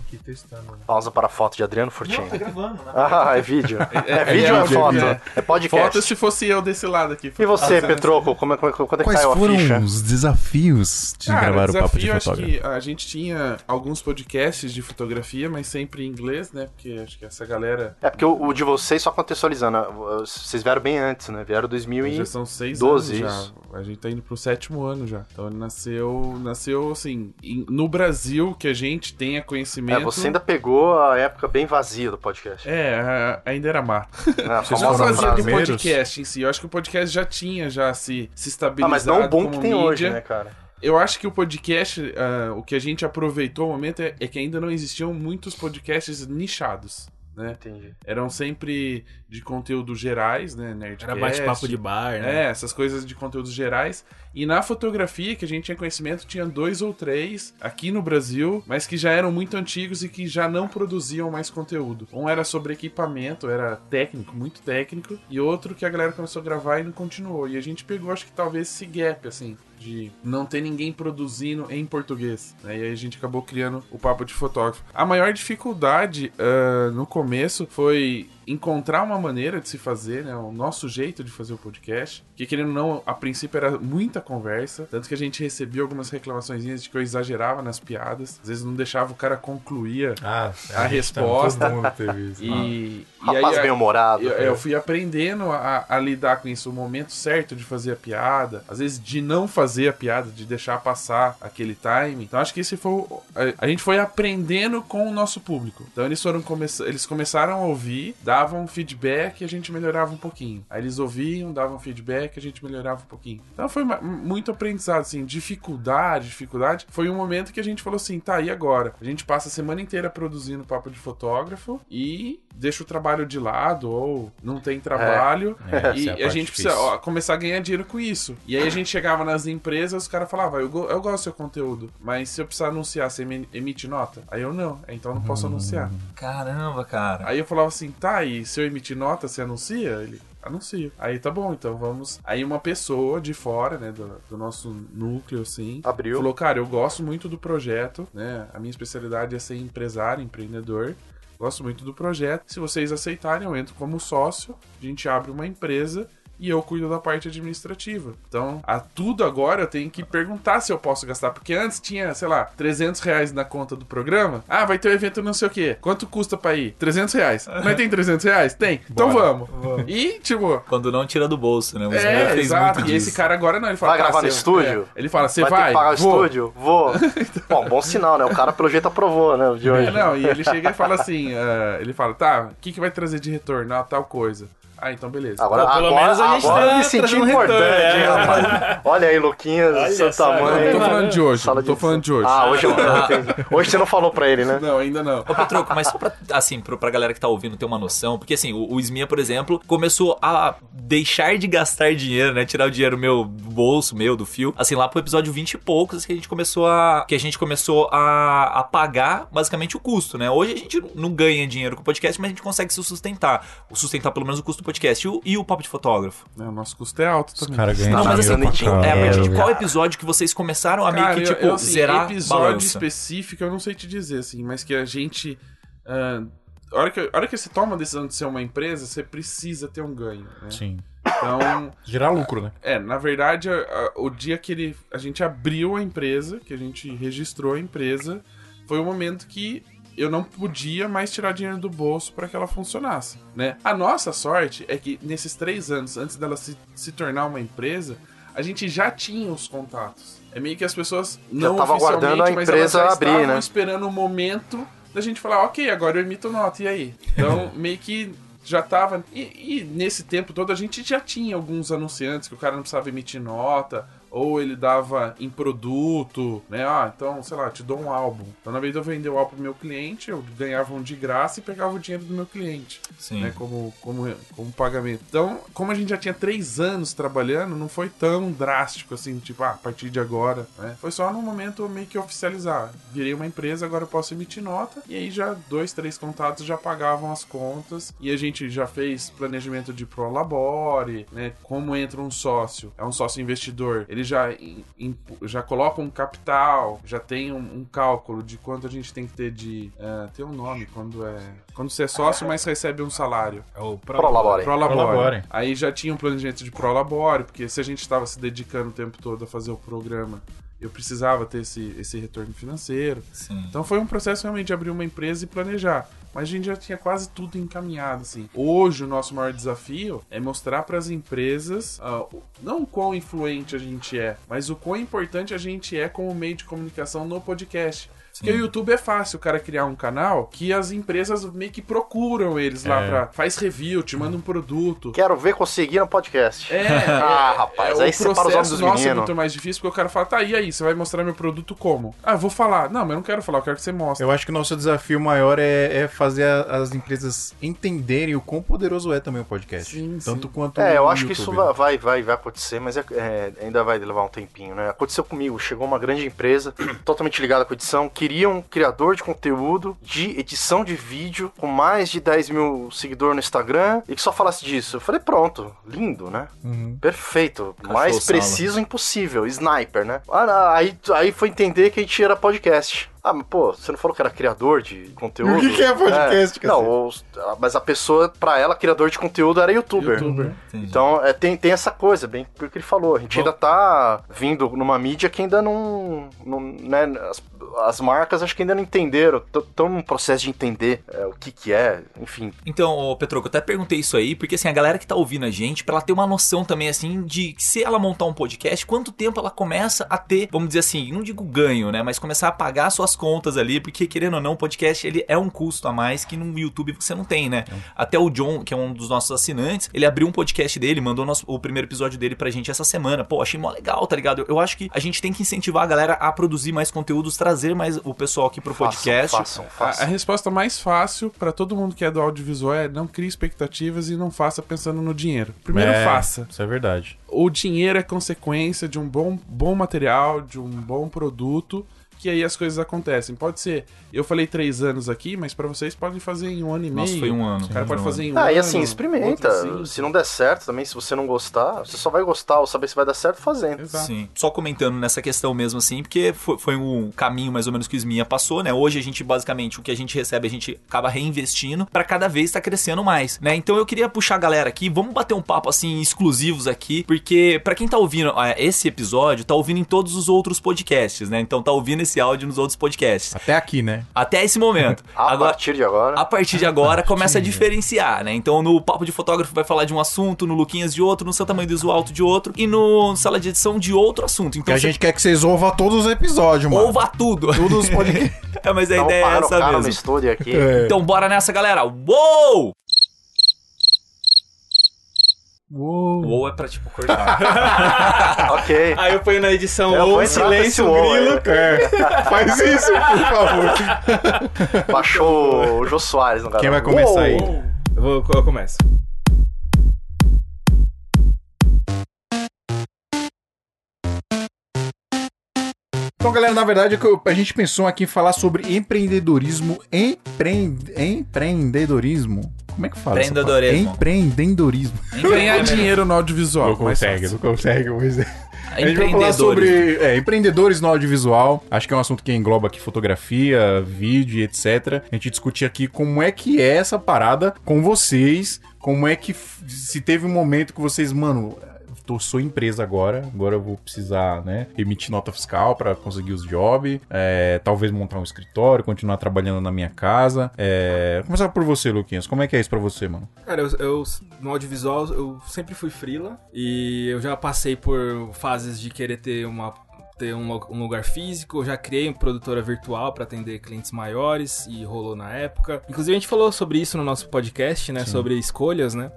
Aqui testando. né? Pausa para a foto de Adriano Furtinho. gravando, né? Ah, é vídeo. É, vídeo ou é vídeo, foto? é. É, podcast. Foto se fosse eu desse lado aqui. E você, Petroco, como é, como é, quando é que Quais caiu a foram ficha? os desafios de Cara, gravar o papo de desafio, acho fotógrafo? que a gente tinha alguns podcasts de fotografia, mas sempre em inglês, né? Porque acho que essa galera É porque o, o de vocês, só contextualizando, vocês vieram bem antes, né? Vieram 2000 e... já são seis 12, anos já. A gente tá indo pro sétimo ano já. Então ele nasceu, nasceu assim, em- no Brasil, que a gente tenha conhecimento. É, você ainda pegou a época bem vazia do podcast. É, ainda era mato. Né? A Vocês Não frase. do podcast em si. Eu acho que o podcast já tinha já se, se estabilizado Ah, mas não o boom que como tem mídia. hoje, né, cara? Eu acho que o podcast, ah, o que a gente aproveitou no momento é, é que ainda não existiam muitos podcasts nichados. né? Entendi. Eram sempre de conteúdos gerais, né? Nerdcast. Era bate-papo de bar, né? É, essas coisas de conteúdos gerais. E na fotografia, que a gente tinha conhecimento, tinha dois ou três aqui no Brasil, mas que já eram muito antigos e que já não produziam mais conteúdo. Um era sobre equipamento, era técnico, muito técnico, e outro que a galera começou a gravar e não continuou. E a gente pegou, acho que talvez esse gap, assim, de não ter ninguém produzindo em português. Né? E aí a gente acabou criando o Papo de Fotógrafo. A maior dificuldade ah, no começo foi encontrar uma maneira de se fazer, né? O nosso jeito de fazer o podcast. Que querendo ou não, a princípio era muita conversa. Tanto que a gente recebia algumas reclamações de que eu exagerava nas piadas. Às vezes não deixava o cara concluir Ah, a resposta. Todo mundo teve isso. E, e Rapaz aí, bem-humorado. eu, eu fui aprendendo a, a lidar com isso, o momento certo de fazer a piada, às vezes de não fazer a piada, de deixar passar aquele time. Então acho que esse foi o, a, a gente foi aprendendo com o nosso público. Então eles foram eles começaram a ouvir, davam feedback e a gente melhorava um pouquinho. Aí eles ouviam, davam feedback, a gente melhorava um pouquinho. Então foi muito aprendizado assim, dificuldade, dificuldade. Foi um momento que a gente falou assim, tá, e agora? A gente passa a semana inteira produzindo papo de fotógrafo e deixa o trabalho de lado ou não tem trabalho É, e essa é a a, gente difícil. precisa ó, começar a ganhar dinheiro com isso. E aí a gente chegava nas empresas, os caras falavam, eu, go- eu gosto do seu conteúdo, mas se eu precisar anunciar, você emi- emite nota? Aí eu não, então eu não posso anunciar. Caramba, cara. Aí eu falava assim, tá, e se eu emitir nota, você anuncia? Ele, anuncia. Aí tá bom, então vamos. Aí uma pessoa de fora, né, do, do nosso núcleo, assim, Abriu. falou, cara, eu gosto muito do projeto, né, a minha especialidade é ser empresário, empreendedor. Gosto muito do projeto. Se vocês aceitarem, eu entro como sócio, a gente abre uma empresa e eu cuido da parte administrativa. Então, a tudo agora eu tenho que perguntar se eu posso gastar, porque antes tinha, sei lá, 300 reais na conta do programa. Ah, vai ter um evento não sei o quê. Quanto custa pra ir? 300 reais. [LAUGHS] Mas tem 300 reais? Tem. Então vamos. E, tipo... Quando não tira do bolso, né? É, fez exato. muito E esse cara agora não, ele fala... Vai gravar no estúdio? é. Ele fala, você vai, vai? ter que pagar o Vou. estúdio? Vou. [LAUGHS] Bom, bom sinal, né? O cara pelo jeito aprovou, né? De hoje. É, não, e ele chega e fala assim, ah, ele fala, tá, o que, que vai trazer de retorno? Ah, tal coisa. Ah, então beleza. Agora, Pô, pelo agora, menos a gente agora tá eu me senti trazendo importante, retorno, hein, é. rapaz. Olha aí, Luquinhas, Olha seu tamanho. não tô falando de hoje, Sala não tô de- falando de hoje. Ah, hoje eu. [LAUGHS] Hoje você não falou pra ele, né? Não, ainda não. Ô, Petroco, mas só pra, assim, pra galera que tá ouvindo ter uma noção, porque assim, o, o por exemplo, começou a deixar de gastar dinheiro, né? Tirar o dinheiro meu do bolso, meu, do fio, assim, lá pro episódio 20 e poucos, que a gente começou a. Que a gente começou a, a pagar basicamente o custo, né? Hoje a gente não ganha dinheiro com o podcast, mas a gente consegue se sustentar. Sustentar pelo menos o custo podcast. E o, e o papo de fotógrafo. Não, o nosso custo é alto também. cara ganha Não, mas assim, é, a partir de qual episódio que vocês começaram a meio Cara, que, eu- tipo, eu, assim, zerar episódio balança? específico eu não sei te dizer, assim, mas que a gente... ah, a, hora que, a hora que você toma a decisão de ser uma empresa, você precisa ter um ganho, né? Sim. Então, Gerar lucro, né? é, na verdade, a- a- o dia que ele, a gente abriu a empresa, que a gente registrou a empresa, foi o momento que eu não podia mais tirar dinheiro do bolso para que ela funcionasse, né? A nossa sorte é que nesses três anos, antes dela se, se tornar uma empresa, a gente já tinha os contatos. É meio que as pessoas não tava oficialmente, aguardando a mas empresa elas já abrir, estavam né? esperando o momento da gente falar, ok, agora eu emito nota, e aí? Então, [LAUGHS] meio que já tava. E, e nesse tempo todo a gente já tinha alguns anunciantes que o cara não precisava emitir nota, ou ele dava em produto, né? Ah, então, sei lá, te dou um álbum. Então, na vez de eu vender o álbum pro meu cliente, eu ganhava um de graça e pegava o dinheiro do meu cliente Sim. né, como, como, como pagamento. Então, como a gente já tinha três anos trabalhando, não foi tão drástico assim, tipo, ah, a partir de agora, né? Foi só no momento meio que oficializar. Virei uma empresa, agora eu posso emitir nota, e aí já dois, três contatos já pagavam as contas, e a gente já fez planejamento de prolabore, né? Como entra um sócio, é um sócio investidor, ele já, in- in- já coloca um capital, já tem um, um cálculo de quanto a gente tem que ter de. é, tem um nome quando é. Quando você é sócio, mas recebe um salário. É o Prolabore. Prolabore. Prolabore. Aí já tinha um planejamento de Prolabore, porque se a gente estava se dedicando o tempo todo a fazer o programa, eu precisava ter esse, esse retorno financeiro. Sim. Então foi um processo realmente de abrir uma empresa e planejar. Mas a gente já tinha quase tudo encaminhado, assim. Hoje o nosso maior desafio é mostrar para as empresas o- não o quão influente a gente é, mas o quão importante a gente é como meio de comunicação no podcast. Porque o YouTube é fácil o cara criar um canal que as empresas meio que procuram eles lá É. pra. Faz review, te manda um produto. Quero ver conseguir no podcast. É, [LAUGHS] Ah, é, rapaz, é, aí o separa os homens dos nosso é muito mais difícil porque o cara fala, tá, e aí, você vai mostrar meu produto como? Ah, eu vou falar. Não, mas eu não quero falar, eu quero que você mostre. Eu acho que o nosso desafio maior é, é fazer a- as empresas entenderem o quão poderoso é também o podcast. Sim, Tanto quanto É, o eu acho que isso YouTube. vai, vai, vai, acontecer, mas é- é, ainda vai levar um tempinho, né? Aconteceu comigo, chegou uma grande empresa, [CLEARS THROAT] totalmente ligada com edição, queria um criador de conteúdo, de edição de vídeo, com mais de 10 mil seguidores no Instagram, e que só falasse disso. Eu falei, pronto, lindo, né? Uhum. Perfeito. Cachorro Mais sala. preciso impossível. Sniper, né? Ah, aí, aí foi entender que a gente era podcast. Ah, mas pô, você não falou que era criador de conteúdo? O [LAUGHS] que que é podcast, Não, cacete? os- mas a pessoa, pra ela, criador de conteúdo era youtuber. Youtuber. Então, é, tem, tem essa coisa, bem porque ele falou. A gente ainda tá vindo numa mídia que ainda não. não né, as, as marcas acho que ainda não entenderam. Estão num processo de entender é, o que que é, enfim. Então, ô Petroco, eu até perguntei isso aí, porque assim, a galera que tá ouvindo a gente, pra ela ter uma noção também, assim, de que se ela montar um podcast, quanto tempo ela começa a ter, vamos dizer assim, não digo ganho, né, mas começar a pagar suas contas ali, porque querendo ou não, o podcast, ele é um custo a mais que no YouTube você não tem, né? Até o John, que é um dos nossos assinantes, ele abriu um podcast dele, mandou o nosso- o primeiro episódio dele pra gente essa semana. Pô, achei mó legal, tá ligado? Eu, eu acho que a gente tem que incentivar a galera a produzir mais conteúdos, trazer mais o pessoal aqui pro podcast. Façam, façam, A, a façam. resposta mais fácil pra todo mundo que é do audiovisual é não crie expectativas e não faça pensando no dinheiro. Primeiro É, faça. Isso é verdade. O dinheiro é consequência de um bom, bom material, de um bom produto, que aí as coisas acontecem. Pode ser, eu falei três anos aqui, mas pra vocês podem fazer em um ano e meio. Nossa, foi um ano. O cara pode um fazer em um Ah, ano. e assim, experimenta. cinco. Se não der certo também, se você não gostar, você só vai gostar ou saber se vai dar certo fazendo. Exato. Sim. Só comentando nessa questão mesmo, assim, porque foi, foi um caminho mais ou menos que o Sminha passou, né? Hoje a gente, basicamente, o que a gente recebe, a gente acaba reinvestindo pra cada vez estar crescendo mais, né? Então eu queria puxar a galera aqui, vamos bater um papo, assim, exclusivos aqui, porque pra quem tá ouvindo ah, esse episódio, tá ouvindo em todos os outros podcasts, né? Então tá ouvindo esse áudio nos outros podcasts. Até aqui, né? Até esse momento. [LAUGHS] A Agora, partir de agora. a partir de agora começa a diferenciar, né? Então no Papo de Fotógrafo vai falar de um assunto, no Luquinhas de outro, no Seu Tamanho do Iso Alto de outro e no Sala de Edição de outro assunto. Que Então a você gente quer que vocês ouvam todos os episódios, mano. ouva tudo. Todos os [LAUGHS] podcasts. é, mas a Tava ideia é essa no mesmo. estúdio aqui. É. Então bora nessa, galera. Uou! Uou. Uou é pra tipo cortar. [LAUGHS] ok. Aí eu ponho na edição Eu vou ou silêncio, nesse ou, grilo. É, [LAUGHS] faz isso, por favor. Baixou o Jô Soares no canal. Quem vai começar aí? Eu, vou, eu começo. Então, galera, na verdade, o que a gente pensou aqui em falar sobre empreendedorismo. Empreende... Empreendedorismo? Como é que fala? Empreendedorismo. Empreendedorismo. Ganhar dinheiro no audiovisual. Não consegue, não consegue, mas é. A gente vai falar Empreendedores. sobre é, empreendedores no audiovisual. Acho que é um assunto que engloba aqui fotografia, vídeo e etc. A gente discutir aqui como é que é essa parada com vocês. Como é que se teve um momento que vocês, mano, tô, sou empresa agora, agora eu vou precisar, né, emitir nota fiscal pra conseguir os jobs, é, talvez montar um escritório, continuar trabalhando na minha casa. É, vou começar por você, Luquinhas. Como é que é isso pra você, mano? Cara, eu, eu- no audiovisual eu sempre fui frila e eu já passei por fases de querer ter uma ter um, lugar físico, eu já criei uma produtora virtual para atender clientes maiores e rolou na época. Inclusive a gente falou sobre isso no nosso podcast, né, sobre escolhas, né?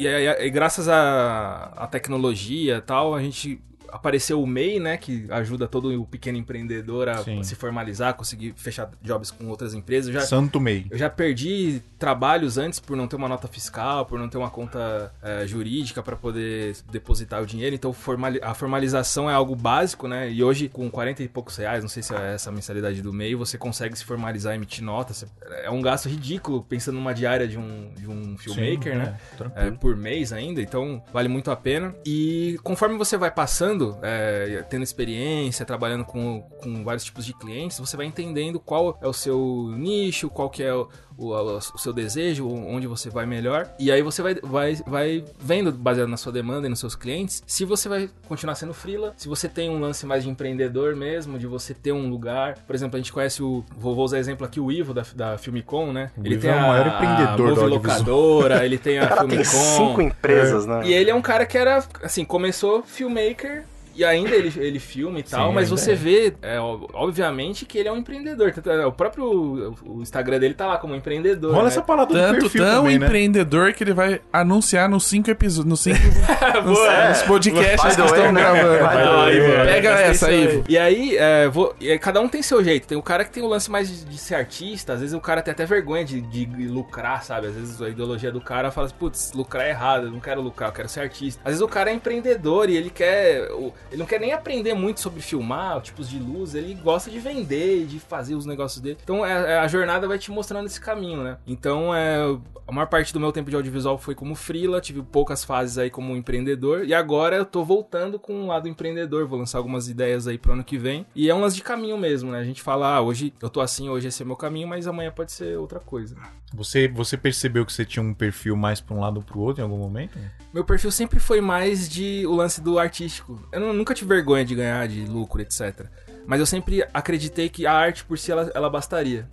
E, aí, e graças à tecnologia e tal, a gente apareceu o MEI, né, que ajuda todo o pequeno empreendedor a Sim. se formalizar, conseguir fechar jobs com outras empresas. Eu já Santo Mei. eu já perdi trabalhos antes por não ter uma nota fiscal, por não ter uma conta eh, jurídica para poder depositar o dinheiro. Então formali- a formalização é algo básico, né? E hoje, com 40 e poucos reais, não sei se é essa a mensalidade do meio, você consegue se formalizar e emitir nota. Você- É um gasto ridículo pensando numa diária de um, de um filmmaker, né? É, por mês ainda, então vale muito a pena. E conforme você vai passando, é, tendo experiência, trabalhando com, com vários tipos de clientes, você vai entendendo qual é o seu nicho, qual que é o, o, o seu desejo, onde você vai melhor. E aí você vai, vai, vai vendo, baseado na sua demanda e nos seus clientes, se você vai continuar sendo freela, se você tem um lance mais de empreendedor mesmo, de você ter um lugar. Por exemplo, a gente conhece o. Vou, vou usar exemplo aqui, o Ivo da, da Filmicon, né? O Ivo é o maior empreendedor do Movie audiovisual. Locadora, ele tem a cara tem cinco empresas, né? E ele é um cara que era, assim, começou filmmaker E ainda ele, ele filma e tal, Sim, mas ainda você é. vê, é, obviamente, que ele é um empreendedor. Tanto é, O próprio o Instagram dele tá lá como empreendedor. Rola né? essa do Tanto perfil tão também, né? empreendedor que ele vai anunciar nos cinco episódios, nos cinco [LAUGHS] nos, É. nos podcasts que estão né? gravando. É. Pega essa, Ivo. E aí, é, vou- e aí, cada um tem seu jeito. Tem o cara que tem o lance mais de, de ser artista, às vezes o cara tem até vergonha de, de lucrar, sabe? Às vezes a ideologia do cara fala assim, putz, lucrar é errado, eu não quero lucrar, eu quero ser artista. Às vezes o cara é empreendedor e ele quer. o- Ele não quer nem aprender muito sobre filmar, tipos de luz, ele gosta de vender, de fazer os negócios dele. Então é, é, a jornada vai te mostrando esse caminho, né? Então é. A maior parte do meu tempo de audiovisual foi como freela, tive poucas fases aí como empreendedor, e agora eu tô voltando com o lado empreendedor, vou lançar algumas ideias aí pro ano que vem. E é um lance de caminho mesmo, né? A gente fala, ah, hoje eu tô assim, hoje esse é meu caminho, mas amanhã pode ser outra coisa. Você, você percebeu que você tinha um perfil mais pra um lado ou pro outro em algum momento? Meu perfil sempre foi mais de o lance do artístico. Eu nu- nunca tive vergonha de ganhar, de lucro, etc. Mas eu sempre acreditei que a arte por si ela, ela bastaria.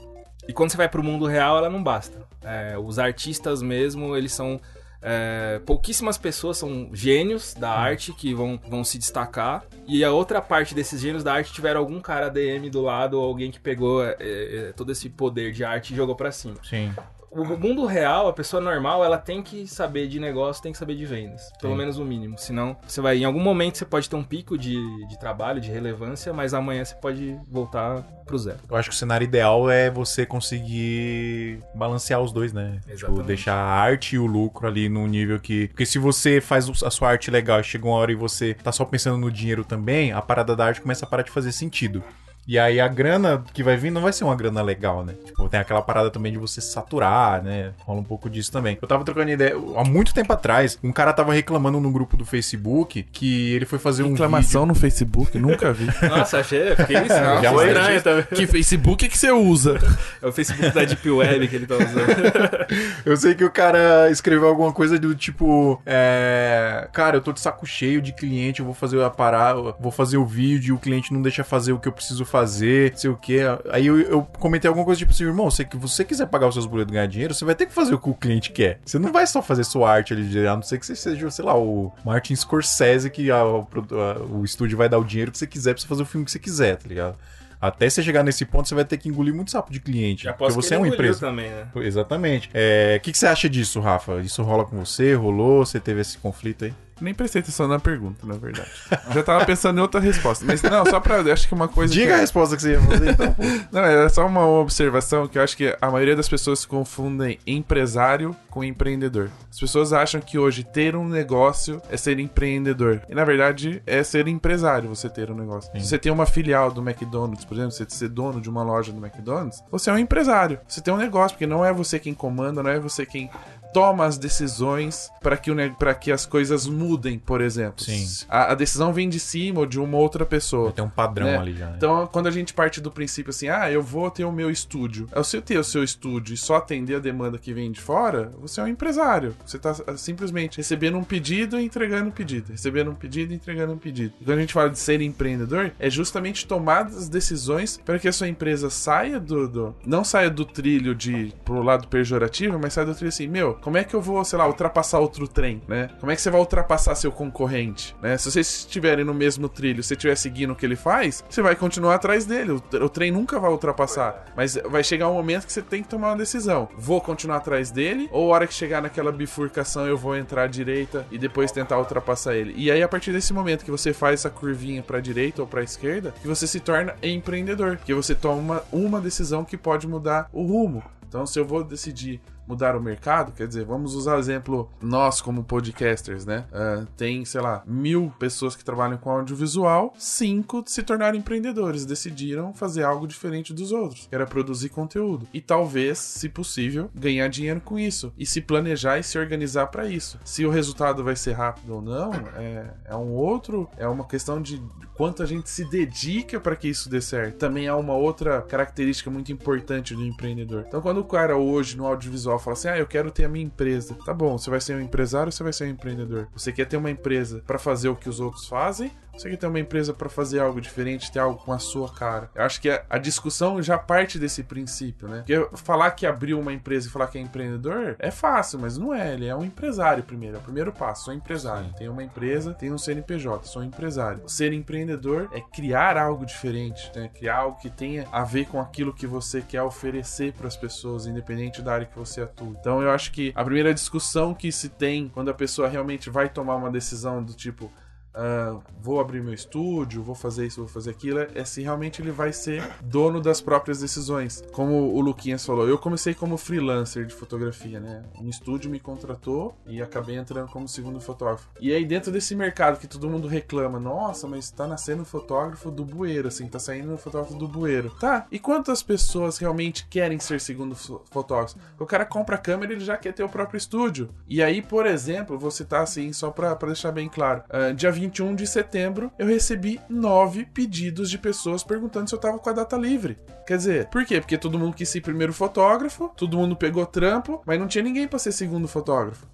E quando você vai pro mundo real, ela não basta. É, os artistas mesmo, eles são. É, pouquíssimas pessoas são gênios da arte que vão, vão se destacar. E a outra parte desses gênios da arte tiveram algum cara DM do lado, ou alguém que pegou é, é, todo esse poder de arte e jogou pra cima Sim. O mundo real, a pessoa normal, ela tem que saber de negócio, tem que saber de vendas. Pelo menos o mínimo. Senão, você vai. Em algum momento você pode ter um pico de, de trabalho, de relevância, mas amanhã você pode voltar pro zero. Eu acho que o cenário ideal é você conseguir balancear os dois, né? Tipo, Exatamente. deixar a arte e o lucro ali num nível que. Porque se você faz a sua arte legal e chega uma hora e você tá só pensando no dinheiro também, a parada da arte começa a parar de fazer sentido. E aí a grana que vai vir não vai ser uma grana legal, né? Tipo, tem aquela parada também de você saturar, né? Rola um pouco disso também. Eu tava trocando ideia há muito tempo atrás, um cara tava reclamando no grupo do Facebook que ele foi fazer um Reclamação no Facebook, nunca vi. [LAUGHS] Nossa, achei. Fiquei [LAUGHS] isso. Já Já foi, estranho também. que Facebook é que você usa? É o Facebook da Deep Web que ele tá usando. [LAUGHS] Eu sei que o cara escreveu alguma coisa do tipo, é, cara, eu tô de saco cheio de cliente, eu vou fazer a parada, vou fazer o vídeo e o cliente não deixa fazer o que eu preciso fazer, sei o que. Aí eu, eu comentei alguma coisa tipo assim, irmão, se você quiser pagar os seus boletos e ganhar dinheiro, você vai ter que fazer o que o cliente quer. Você não vai só fazer sua arte ali, a não ser que você seja, sei lá, o Martin Scorsese que a- a- o estúdio vai dar o dinheiro que você quiser pra você fazer o filme que você quiser, tá ligado? Até você chegar nesse ponto, você vai ter que engolir muito sapo de cliente. Já porque você é uma empresa. também, né? Exatamente. É, O que, que você acha disso, Rafa? Isso rola com você? Rolou? Você teve esse conflito aí? Nem prestei atenção na pergunta, na verdade. Já tava pensando em outra resposta. Mas não, só pra. eu Acho que uma coisa. Diga que a resposta que você ia fazer, então. pô. [LAUGHS] Não, era só uma observação que eu acho que a maioria das pessoas confundem empresário com empreendedor. As pessoas acham que hoje ter um negócio é ser empreendedor. E na verdade é ser empresário você ter um negócio. Se você tem uma filial do McDonald's, por exemplo, você ser dono de uma loja do McDonald's, você é um empresário. Você tem um negócio, porque não é você quem comanda, não é você quem toma as decisões para que, pra que as coisas mudem, por exemplo. Sim. A, a decisão vem de cima ou de uma outra pessoa. Tem um padrão Né? ali já. Né? Então, quando a gente parte do princípio assim, ah, eu vou ter o meu estúdio. É você ter o seu estúdio e só atender a demanda que vem de fora, você é um empresário. Você tá ah, simplesmente recebendo um pedido e entregando um pedido. Recebendo um pedido e entregando um pedido. E quando a gente fala de ser empreendedor, é justamente tomar as decisões para que a sua empresa saia do, do- Não saia do trilho de pro lado pejorativo, mas saia do trilho assim, meu, como é que eu vou, sei lá, ultrapassar outro trem, né? Como é que você vai ultrapassar seu concorrente, né? Se vocês estiverem no mesmo trilho, se estiver seguindo o que ele faz, você vai continuar atrás dele. O, o trem nunca vai ultrapassar. Mas vai chegar um momento que você tem que tomar uma decisão. Vou continuar atrás dele, ou a hora que chegar naquela bifurcação eu vou entrar à direita e depois tentar ultrapassar ele. E aí, a partir desse momento que você faz essa curvinha pra direita ou pra esquerda, que você se torna empreendedor. Porque você toma uma decisão que pode mudar o rumo. Então, se eu vou decidir mudar o mercado, quer dizer, vamos usar exemplo nós como podcasters, né? Ah, tem, sei lá, mil pessoas que trabalham com audiovisual, cinco se tornaram empreendedores, decidiram fazer algo diferente dos outros, que era produzir conteúdo. E talvez, se possível, ganhar dinheiro com isso. E se planejar e se organizar para isso. Se o resultado vai ser rápido ou não, é, é um outro, é uma questão de quanto a gente se dedica para que isso dê certo. Também há uma outra característica muito importante do empreendedor. Então, quando o cara hoje no audiovisual fala assim: "Ah, eu quero ter a minha empresa". Tá bom, você vai ser um empresário ou você vai ser um empreendedor? Você quer ter uma empresa para fazer o que os outros fazem Você quer ter uma empresa pra fazer algo diferente, ter algo com a sua cara. Eu acho que a, a discussão já parte desse princípio, né? Porque falar que abriu uma empresa e falar que é empreendedor é fácil, mas não é. Ele é um empresário primeiro. É o primeiro passo. Sou empresário. Tenho uma empresa, tenho um CNPJ, sou empresário. Ser empreendedor é criar algo diferente, né? Criar algo que tenha a ver com aquilo que você quer oferecer para as pessoas, independente da área que você atua. Então eu acho que a primeira discussão que se tem quando a pessoa realmente vai tomar uma decisão do tipo ah, vou abrir meu estúdio, vou fazer isso, vou fazer aquilo, é se realmente ele vai ser dono das próprias decisões. Como o Luquinhas falou, eu comecei como freelancer de fotografia, né? Um estúdio me contratou e acabei entrando como segundo fotógrafo. E aí, dentro desse mercado que todo mundo reclama, nossa, mas tá nascendo fotógrafo do bueiro, assim, tá saindo fotógrafo do bueiro. Tá, e quantas pessoas realmente querem ser segundo fo- fotógrafo? O cara compra a câmera e ele já quer ter o próprio estúdio. E aí, por exemplo, você tá assim, só pra, pra deixar bem claro, ah, dia 21 de setembro eu recebi nove pedidos de pessoas perguntando se eu tava com a data livre. Quer dizer, por quê? Porque todo mundo quis ser primeiro fotógrafo, todo mundo pegou trampo, mas não tinha ninguém pra ser segundo fotógrafo.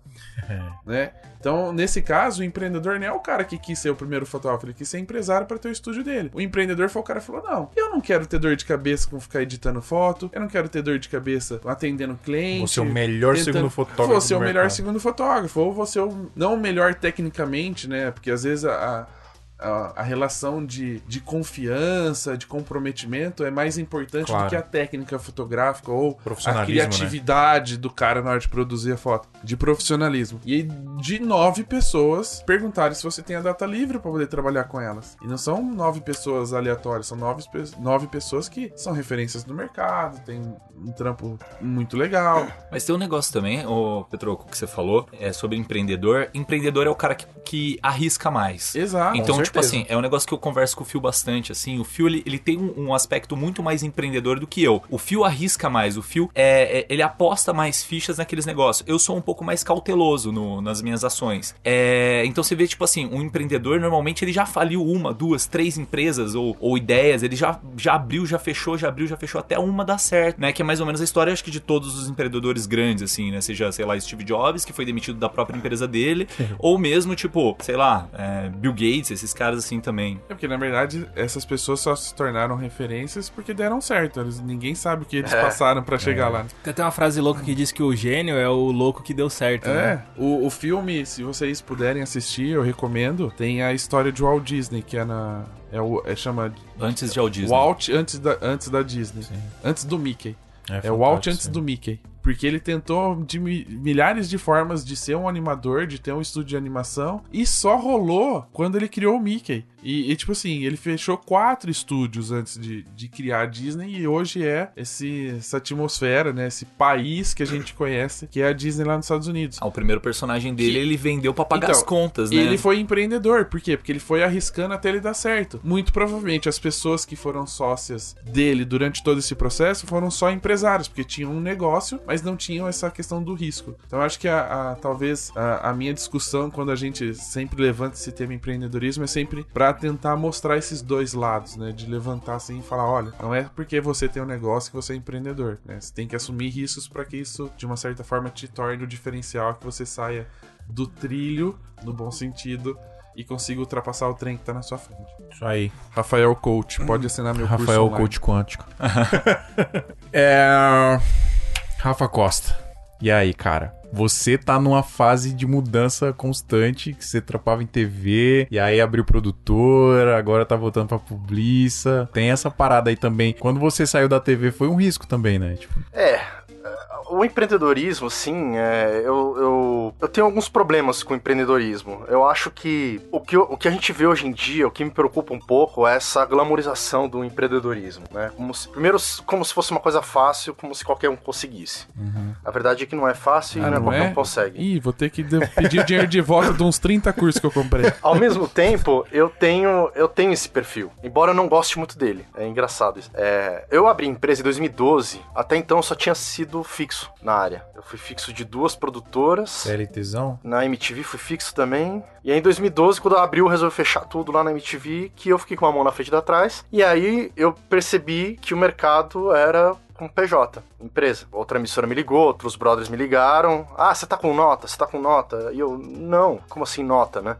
Né? Então, nesse caso, o empreendedor não é o cara que quis ser o primeiro fotógrafo, ele quis ser empresário para ter o estúdio dele. O empreendedor foi o cara que falou: Não, eu não quero ter dor de cabeça com ficar editando foto, eu não quero ter dor de cabeça atendendo cliente. Vou ser o melhor segundo fotógrafo Vou ser o melhor segundo fotógrafo, ou vou ser o, não o melhor tecnicamente, né? Porque às vezes a. a a, relação de, de confiança, de comprometimento é mais importante Claro. do que a técnica fotográfica ou a né? criatividade do cara na hora de produzir a foto. De profissionalismo. E aí, de nove pessoas perguntaram se você tem a data livre pra poder trabalhar com elas. E não são nove pessoas aleatórias, são nove, nove pessoas que são referências do mercado, tem um trampo muito legal. Mas tem um negócio também, o Petroco, que você falou, é sobre empreendedor. Empreendedor é o cara que, que arrisca mais. Exato. Então, com tipo assim, é um negócio que eu converso com o Fio bastante, assim. O Fio, ele, ele tem um, um aspecto muito mais empreendedor do que eu. O Fio arrisca mais, o Fio, é, é- ele aposta mais fichas naqueles negócios. Eu sou um pouco mais cauteloso no- nas minhas ações. É, então você vê, tipo assim, um empreendedor, normalmente, ele já faliu uma, duas, três empresas ou, ou ideias. Ele já, já abriu, já fechou, já abriu, já fechou, até uma dar certo, né? Que é mais ou menos a história, acho que, de todos os empreendedores grandes, assim, né? Seja, sei lá, Steve Jobs, que foi demitido da própria empresa dele, ou mesmo, tipo, sei lá, é, Bill Gates, esses caras assim também. É porque, na verdade, essas pessoas só se tornaram referências porque deram certo. Eles, ninguém sabe o que eles passaram pra chegar lá. Tem até uma frase louca que diz que o gênio é o louco que deu certo, É, né? o, o filme, se vocês puderem assistir, eu recomendo. Tem a história de Walt Disney, que é na. É o. É, chama Antes de Walt Disney. Walt antes da, antes da Disney. Antes do Mickey. É, o fantástico, Walt antes sim. do Mickey. Porque ele tentou de mi- milhares de formas de ser um animador, de ter um estúdio de animação, e só rolou quando ele criou o Mickey. E, e, tipo assim, ele fechou quatro estúdios antes de, de criar a Disney, e hoje é esse, essa atmosfera, né? Esse país que a gente conhece, que é a Disney lá nos Estados Unidos. Ah, o primeiro personagem dele, Que- ele vendeu pra pagar Então, as contas, né? Ele foi empreendedor, por quê? Porque ele foi arriscando até ele dar certo. Muito provavelmente as pessoas que foram sócias dele durante todo esse processo foram só empresários, porque tinham um negócio, mas não tinham essa questão do risco. Então eu acho que a, a- talvez a, a minha discussão, quando a gente sempre levanta esse tema empreendedorismo, é sempre tentar mostrar esses dois lados, né? De levantar assim e falar: olha, não é porque você tem um negócio que você é empreendedor, né? Você tem que assumir riscos para que isso, de uma certa forma, te torne o diferencial que você saia do trilho, no bom sentido, e consiga ultrapassar o trem que tá na sua frente. Isso aí. Rafael Coach, pode assinar meu curso Rafael. Coach Quântico. [LAUGHS] é... Rafa Costa. E aí, cara? Você tá numa fase de mudança constante, que você trampava em TV, e aí abriu produtora, agora tá voltando pra Publiça. Tem essa parada aí também. Quando você saiu da TV foi um risco também, né? Tipo, É, o empreendedorismo, sim, é, eu, eu, eu tenho alguns problemas com o empreendedorismo. Eu acho que o, que o que a gente vê hoje em dia, o que me preocupa um pouco é essa glamorização do empreendedorismo, né? Como se, primeiro, como se fosse uma coisa fácil, como se qualquer um conseguisse. A verdade é que não é fácil e Ah, não é não qualquer é? um consegue. Ih, vou ter que pedir dinheiro de volta de uns 30 cursos que eu comprei. [LAUGHS] Ao mesmo tempo, eu tenho, eu tenho esse perfil, embora eu não goste muito dele. É engraçado isso. É, eu abri empresa em 2012, até então eu só tinha sido fixo na área. Eu fui fixo de duas produtoras. CLTzão? Na MTV fui fixo também. E aí em 2012, quando abriu, resolveu fechar tudo lá na MTV, que eu fiquei com uma mão na frente e da trás. E aí eu percebi que o mercado era com PJ, empresa. Outra emissora me ligou, outros brothers me ligaram. Ah, você tá com nota? Você tá com nota? E eu, não. Como assim nota, né?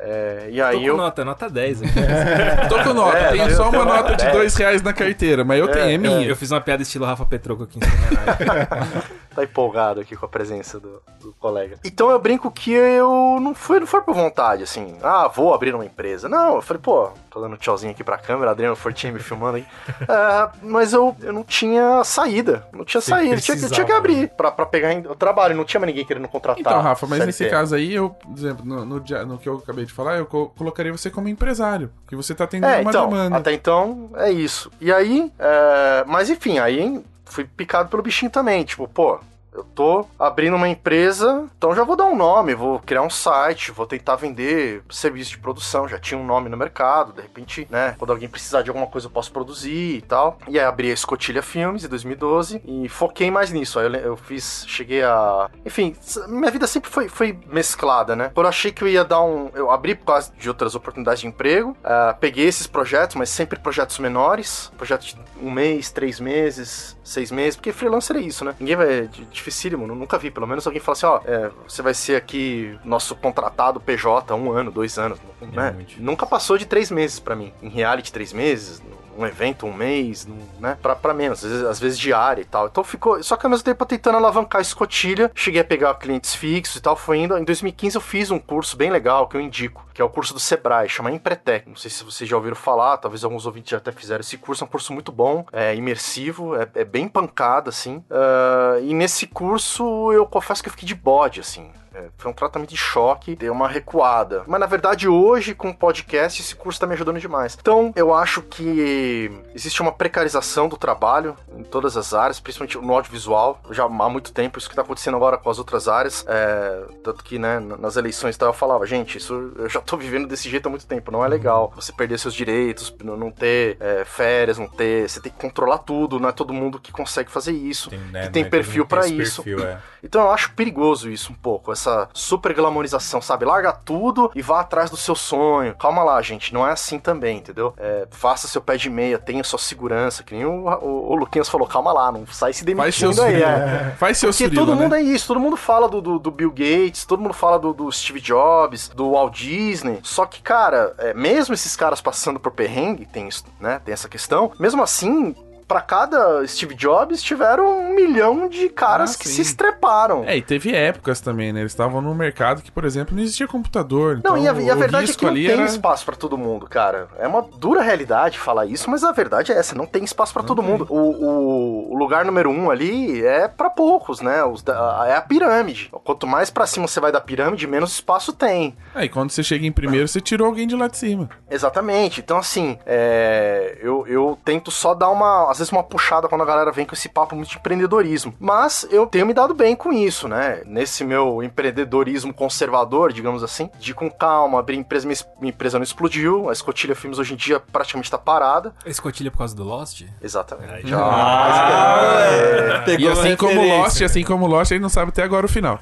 É, e Tô aí com eu. nota, nota 10. aqui. [LAUGHS] Tô com nota, É, tenho só uma nota de dez. dois reais na carteira, mas eu tenho, é minha. Eu fiz uma piada estilo Rafa Petroco aqui em homenagem. [LAUGHS] tá empolgado aqui com a presença do, do colega. Então eu brinco que eu não fui, não foi por vontade, assim, ah, vou abrir uma empresa. Não, eu falei, pô, tô dando tchauzinho aqui pra câmera, Adriano Fortinho me filmando aí. [LAUGHS] É, mas eu, eu não tinha saída, não tinha Você saída, tinha, que- tinha que abrir pra, pra pegar o trabalho, não tinha mais ninguém querendo contratar. Então, Rafa, mas nesse caso aí, eu, por exemplo, no, no, no que eu acabei de falar, eu co- colocaria você como empresário, porque você tá atendendo É, uma então, demanda. até então é isso. E aí, é, mas enfim, aí fui picado pelo bichinho também, tipo, pô, eu tô abrindo uma empresa, então já vou dar um nome, vou criar um site, vou tentar vender serviço de produção, já tinha um nome no mercado, de repente, né, quando alguém precisar de alguma coisa eu posso produzir e tal. E aí abri a Escotilha Filmes em 2012 e foquei mais nisso. Aí eu, eu fiz, cheguei a, enfim, minha vida sempre foi, foi mesclada, né? Quando eu achei que eu ia dar um, eu abri por causa de outras oportunidades de emprego, ah, peguei esses projetos, mas sempre projetos menores, projetos de um mês, três meses, seis meses, porque freelancer é isso, né? Ninguém vai, dificílimo, nu- nunca vi, pelo menos alguém fala assim, ó, é, você vai ser aqui nosso contratado PJ um ano, dois anos, né? muito. Nunca passou de três meses pra mim. Em reality, três meses, um evento, um mês, né? Pra, pra menos, às vezes, às vezes diária e tal. Então ficou. Só que ao mesmo tempo tentando alavancar a escotilha, cheguei a pegar clientes fixos e tal. Foi indo. Em 2015 eu fiz um curso bem legal que eu indico, que é o curso do Sebrae, chama Empretec. Não sei se vocês já ouviram falar, talvez alguns ouvintes já até fizeram esse curso. É um curso muito bom, é imersivo, é, é bem pancada, assim. Ah, e nesse curso eu confesso que eu fiquei de bode, assim. É, foi um tratamento de choque, deu uma recuada. Mas na verdade, hoje, com o podcast, esse curso tá me ajudando demais. Então, eu acho que existe uma precarização do trabalho em todas as áreas, principalmente no audiovisual. Já há muito tempo, isso que tá acontecendo agora com as outras áreas. É, tanto que, né, nas eleições tal, eu falava, gente, isso eu já tô vivendo desse jeito há muito tempo, não é legal. Você perder seus direitos, não ter é, férias, não ter. Você tem que controlar tudo, não é todo mundo que consegue fazer isso. né, que tem né, perfil tem esse isso. perfil, é. Então eu acho perigoso isso um pouco, essa super glamorização, sabe? Larga tudo e vá atrás do seu sonho. Calma lá, gente, não é assim também, entendeu? É, faça seu pé de meia, tenha sua segurança, que nem o, o, o Luquinhas falou, calma lá, não sai se Faz demitindo aí. surila. É. Faz seu Porque surila, todo né? mundo é isso, todo mundo fala do, do, do Bill Gates, todo mundo fala do, do Steve Jobs, do Walt Disney. Só que, cara, é, mesmo esses caras passando por perrengue, tem, isso, né, tem essa questão, mesmo assim. Pra cada Steve Jobs tiveram um milhão de caras Ah, que sim. se estreparam. É, e teve épocas também, né? Eles estavam num mercado que, por exemplo, não existia computador. Não, então e a, e a verdade é que não tem era... espaço pra todo mundo, cara. É uma dura realidade falar isso, mas a verdade é essa, não tem espaço pra todo mundo. O, o- o lugar número um ali é pra poucos, né? Os da- é a pirâmide. Quanto mais pra cima você vai da pirâmide, menos espaço tem. Aí quando você chega em primeiro, você tirou alguém de lá de cima. Exatamente. Então, assim, é, eu, eu tento só dar uma, às vezes, uma puxada quando a galera vem com esse papo muito de empreendedorismo. Mas eu tenho me dado bem com isso, né? Nesse meu empreendedorismo conservador, digamos assim, de com calma, abrir empresa, minha, es- minha empresa não explodiu, a Escotilha Filmes hoje em dia praticamente tá parada. Escotilha por causa do Lost? Exatamente. Ah, E pegou assim a como. Lost, assim como Lost, ele não sabe até agora o final.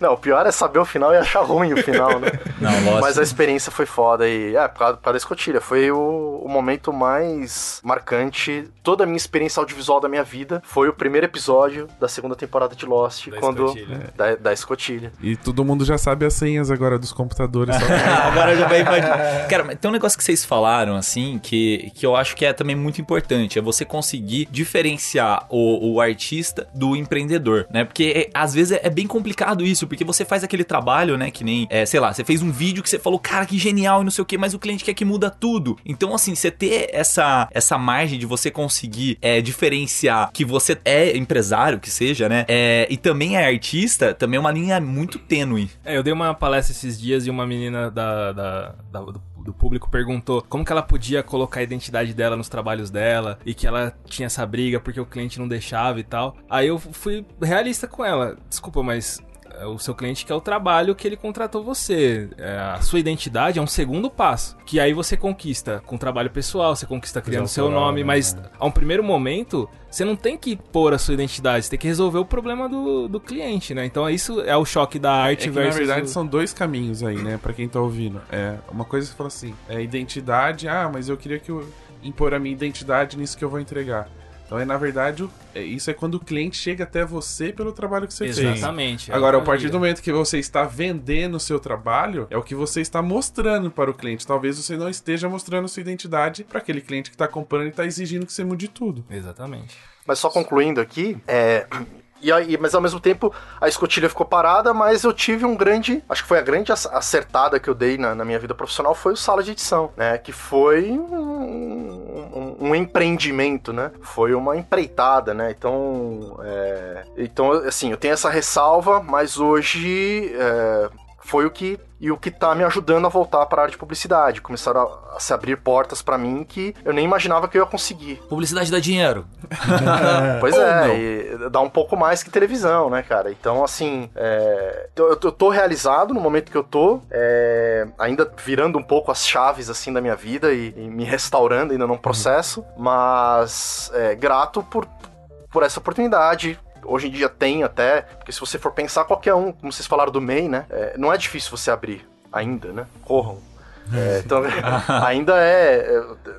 Não, o pior é saber o final e achar ruim o final, né? [LAUGHS] Não, Lost. Mas a experiência foi foda e, é, por causa, por causa da escotilha. Foi o, o momento mais marcante. Toda a minha experiência audiovisual da minha vida foi o primeiro episódio da segunda temporada de Lost. Da quando escotilha. Da, da escotilha. E todo mundo já sabe as senhas agora dos computadores. só- [LAUGHS] Agora já vai imaginar. [LAUGHS] Cara, mas tem um negócio que vocês falaram, assim, que, que eu acho que é também muito importante. É você conseguir diferenciar o, o artista do empreendedor, né? Porque é, às vezes é, é bem complicado isso, porque você faz aquele trabalho, né? Que nem, é, sei lá, você fez um vídeo que você falou, cara, que genial e não sei o que, mas o cliente quer que muda tudo. Então, assim, você ter essa, essa margem de você conseguir é, diferenciar que você é empresário, que seja, né? É, e também é artista, também é uma linha muito tênue. É, eu dei uma palestra esses dias e uma menina da, da- da- do, do público perguntou como que ela podia colocar a identidade dela nos trabalhos dela e que ela tinha essa briga porque o cliente não deixava e tal. Aí eu fui realista com ela. Desculpa, mas o seu cliente quer o trabalho que ele contratou você. É, a sua identidade é um segundo passo. Que aí você conquista com trabalho pessoal, você conquista criando seu nome, né? mas a um primeiro momento, você não tem que pôr a sua identidade, você tem que resolver o problema do, do cliente, né? Então isso é o choque da É arte que, na verdade, o- são dois caminhos aí, né? Pra quem tá ouvindo. É, uma coisa você fala assim, é identidade, ah, mas eu queria que eu impor a minha identidade nisso que eu vou entregar. Então, é, na verdade, é, isso é quando o cliente chega até você pelo trabalho que você fez. Exatamente. é Agora, a partir do momento que você está vendendo o seu trabalho, é o que você está mostrando para o cliente. Talvez você não esteja mostrando sua identidade para aquele cliente que está comprando e está exigindo que você mude tudo. Exatamente. Mas só concluindo aqui, é. E aí, mas ao mesmo tempo a escotilha ficou parada, mas eu tive um grande. Acho que foi a grande ac- acertada que eu dei na, na minha vida profissional foi o sala de edição, né? Que foi um, um- um empreendimento, né? Foi uma empreitada, né? Então, é, então assim, eu tenho essa ressalva, mas hoje é, foi o que e o que tá me ajudando a voltar para a área de publicidade. Começaram a, a se abrir portas para mim que eu nem imaginava que eu ia conseguir. Publicidade dá dinheiro. [LAUGHS] Pois Ou é, e dá um pouco mais que televisão, né, cara? Então, assim, é, eu, eu tô realizado no momento que eu tô, é, ainda virando um pouco as chaves, assim, da minha vida e, e me restaurando ainda num processo, mas é, grato por, por essa oportunidade. Hoje em dia tem até, porque se você for pensar, qualquer um, como vocês falaram do MEI, né? é, não é difícil você abrir ainda, né? Corram. [LAUGHS] É, então, [LAUGHS] ainda é,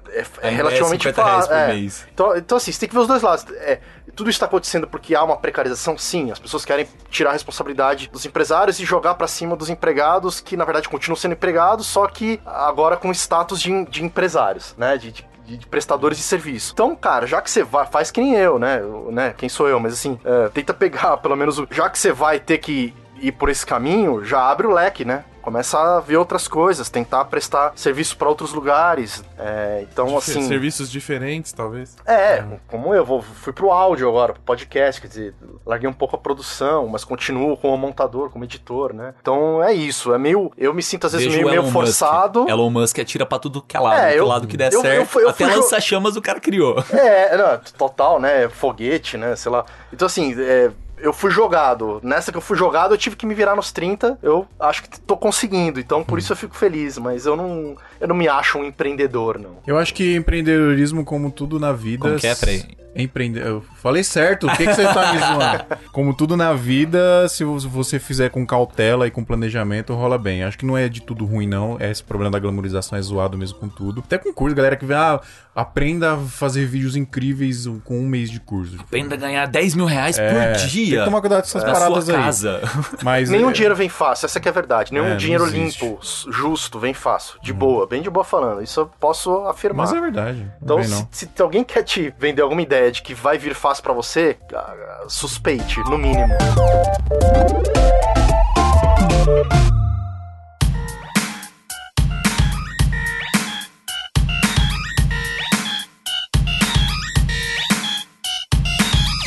é, é Ainda é relativamente 50 reais fácil. é. Então, então, assim, você tem que ver os dois lados. É, tudo isso está acontecendo porque há uma precarização? Sim. As pessoas querem tirar a responsabilidade dos empresários e jogar para cima dos empregados, que na verdade continuam sendo empregados, só que agora com status de, de empresários, né? De, de- de, de prestadores de serviço. Então, cara, já que você vai, faz que nem eu, né? Eu, né? Quem sou eu? Mas assim, é, tenta pegar [LAUGHS] pelo menos o. Já que você vai ter que ir por esse caminho, já abre o leque, né? Começa a ver outras coisas, tentar prestar serviço para outros lugares. É, então, Difer- assim. Serviços diferentes, talvez. É, como eu vou, fui pro áudio agora, pro podcast, quer dizer, larguei um pouco a produção, mas continuo como montador, como editor, né? Então é isso, é meio. Eu me sinto às vezes Vejo meio, meio forçado. Musk. Elon Musk atira pra tudo que é lado. É, eu- lado que der eu- certo. eu até fui jo- lança-chamas o cara criou. É, não, total, né? Foguete, né? Sei lá. Então, assim, é, eu fui jogado. Nessa que eu fui jogado, eu tive que me virar nos 30. Eu acho que tô conseguindo. Então, por isso eu fico feliz. Mas eu não, eu não me acho um empreendedor, não. Eu acho que empreendedorismo, como tudo na vida. Como que é? Peraí. Empreende... Eu falei certo, o que, que você tá me zoando? [LAUGHS] Como tudo na vida, se vo- você fizer com cautela e com planejamento, rola bem. Acho que não é de tudo ruim, não. É esse problema da glamorização é zoado mesmo com tudo. Até com curso, galera que vê, ah, aprenda a fazer vídeos incríveis com um mês de curso. Aprenda a ganhar 10 mil reais É, por tem dia. que tomar cuidado com essas na paradas sua aí. casa. Mas Nenhum é, dinheiro vem fácil, essa que é a verdade. Nenhum É, dinheiro limpo, justo, vem fácil. De boa, bem de boa falando. Isso eu posso afirmar. Mas é verdade. Então, se, se alguém quer te vender alguma ideia de que vai vir fácil pra você, ah, suspeite, no mínimo.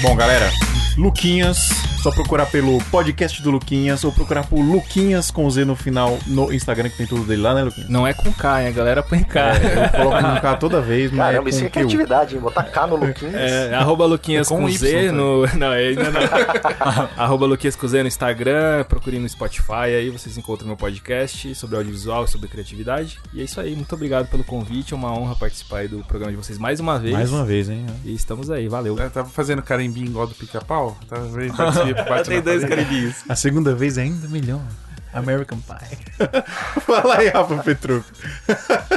Bom, galera, Luquinhas, só procurar pelo podcast do Luquinhas ou procurar por Luquinhas com Z no final no Instagram, que tem tudo dele lá, né, Luquinhas? Não é com K, hein? A galera põe K. Eu coloco no K toda vez, mas Caramba, é isso é criatividade, hein? Botar K no Luquinhas. É, arroba Luquinhas É com com, Y, Z tá? no. [LAUGHS] Não, é ainda não. [LAUGHS] arroba Luquinhas com Z no Instagram, procure no Spotify aí, vocês encontram meu podcast sobre audiovisual, sobre criatividade. E é isso aí, muito obrigado pelo convite, é uma honra participar aí do programa de vocês mais uma vez. Mais uma vez, hein? E estamos aí, valeu. Eu tava fazendo carimbinho igual do pica-pau? Tava vendo, bate Tem na dois parede. carimbinhos. A segunda vez é ainda melhor. American Pie. [LAUGHS] Fala aí, Rafa Petruco.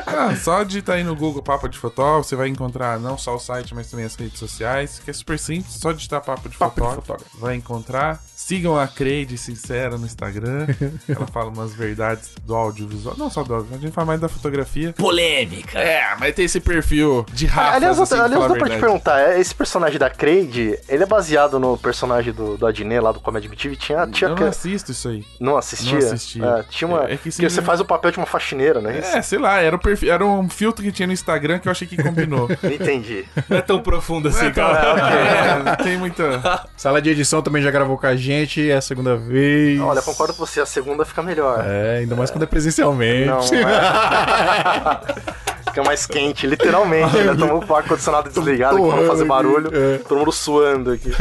Ah, só digitar aí no Google Papo de Fotógrafo, você vai encontrar não só o site, mas também as redes sociais, que é super simples, só digitar Papo de, Papo de fotógrafo, Fotógrafo. vai encontrar. Sigam a Creide Sincera no Instagram, [LAUGHS] ela fala umas verdades do audiovisual, não só do audio, a gente fala mais da fotografia. Polêmica. É, mas tem esse perfil de Rafa, aliás, assim, aliás dá pra te perguntar, é, esse personagem da Creide, ele é baseado no personagem do, do Adnet lá do Comedy MTV? Tinha, tinha Eu que- não assisto isso aí. não assistia? não assistia. É, tinha uma, É- é que você né? faz o papel de uma faxineira, não é isso? É, sei lá, era, o perfil, era um filtro que tinha no Instagram que eu achei que combinou. [LAUGHS] Entendi. Não é tão profundo assim, É, cara. [LAUGHS] é, tem muita. Sala de edição também já gravou com a gente, é a segunda vez. Olha, concordo com você, a segunda fica melhor. É, ainda mais quando é presencialmente. Não, é. [LAUGHS] Fica mais quente, literalmente. Né? Tamo com o ar-condicionado desligado aqui pra não fazer barulho. é. Todo mundo suando aqui.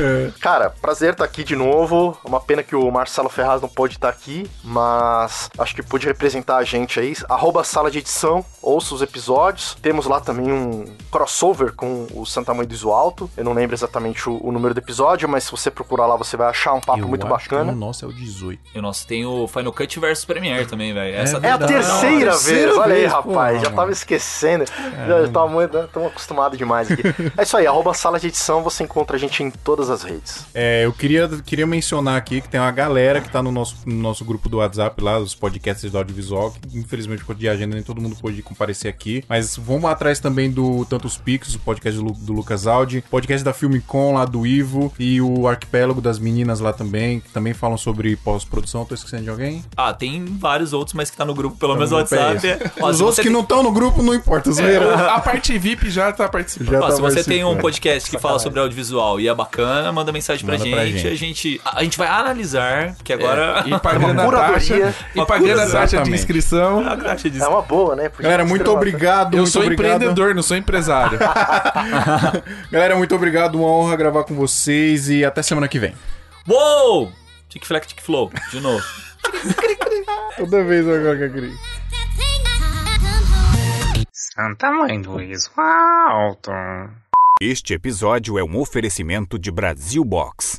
Cara, prazer estar aqui de novo. Uma pena que o Marcelo Ferraz não pôde estar aqui, mas acho que pôde representar a gente aí. Arroba sala de edição, ouça os episódios. Temos lá também um crossover com o Santa Mãe do Iso Alto. Eu não lembro exatamente o, o número do episódio, mas se você procurar lá, você vai achar um papo Eu muito acho que bacana. O nosso é o 18. E o nosso tem o Final Cut versus Premiere também, velho. Essa É a terceira, Terceira vez, olha aí, rapaz. pô. já tava esquecendo. acontecendo. Já tô muito, tô acostumado demais aqui. É isso aí, arroba sala de edição, você encontra a gente em todas as redes. É, eu queria, queria mencionar aqui que tem uma galera que tá no nosso, no nosso grupo do WhatsApp lá, os podcasts do audiovisual, que infelizmente por de agenda nem todo mundo pôde comparecer aqui. Mas vamos atrás também do tanto os Pix, o podcast do, do Lucas Aldi, podcast da Filmicom lá do Ivo e o Arquipélago das meninas lá também, que também falam sobre pós-produção. Tô esquecendo de alguém? Ah, tem vários outros, mas que tá no grupo, pelo menos no é WhatsApp. Ó, Os outros que tem- não estão no grupo não importa, zoeira. A parte VIP já tá participando. Já Ó, tá se você tem um podcast que fala sobre audiovisual e é bacana, manda mensagem pra, Manda gente, pra gente. A gente. A gente vai analisar, que agora. E pagando a curadoria. Taxa, e pagando a taxa de inscrição. É uma boa, né? Podia Galera, muito obrigado. Eu muito sou obrigado. empreendedor, não sou empresário. [LAUGHS] Galera, muito obrigado. Uma honra gravar com vocês e até semana que vem. Uou! Tic flex, tic flow, de novo. [LAUGHS] Toda vez agora que eu queria. Santa Mãe do Alto. Este episódio é um oferecimento de Brasil Box.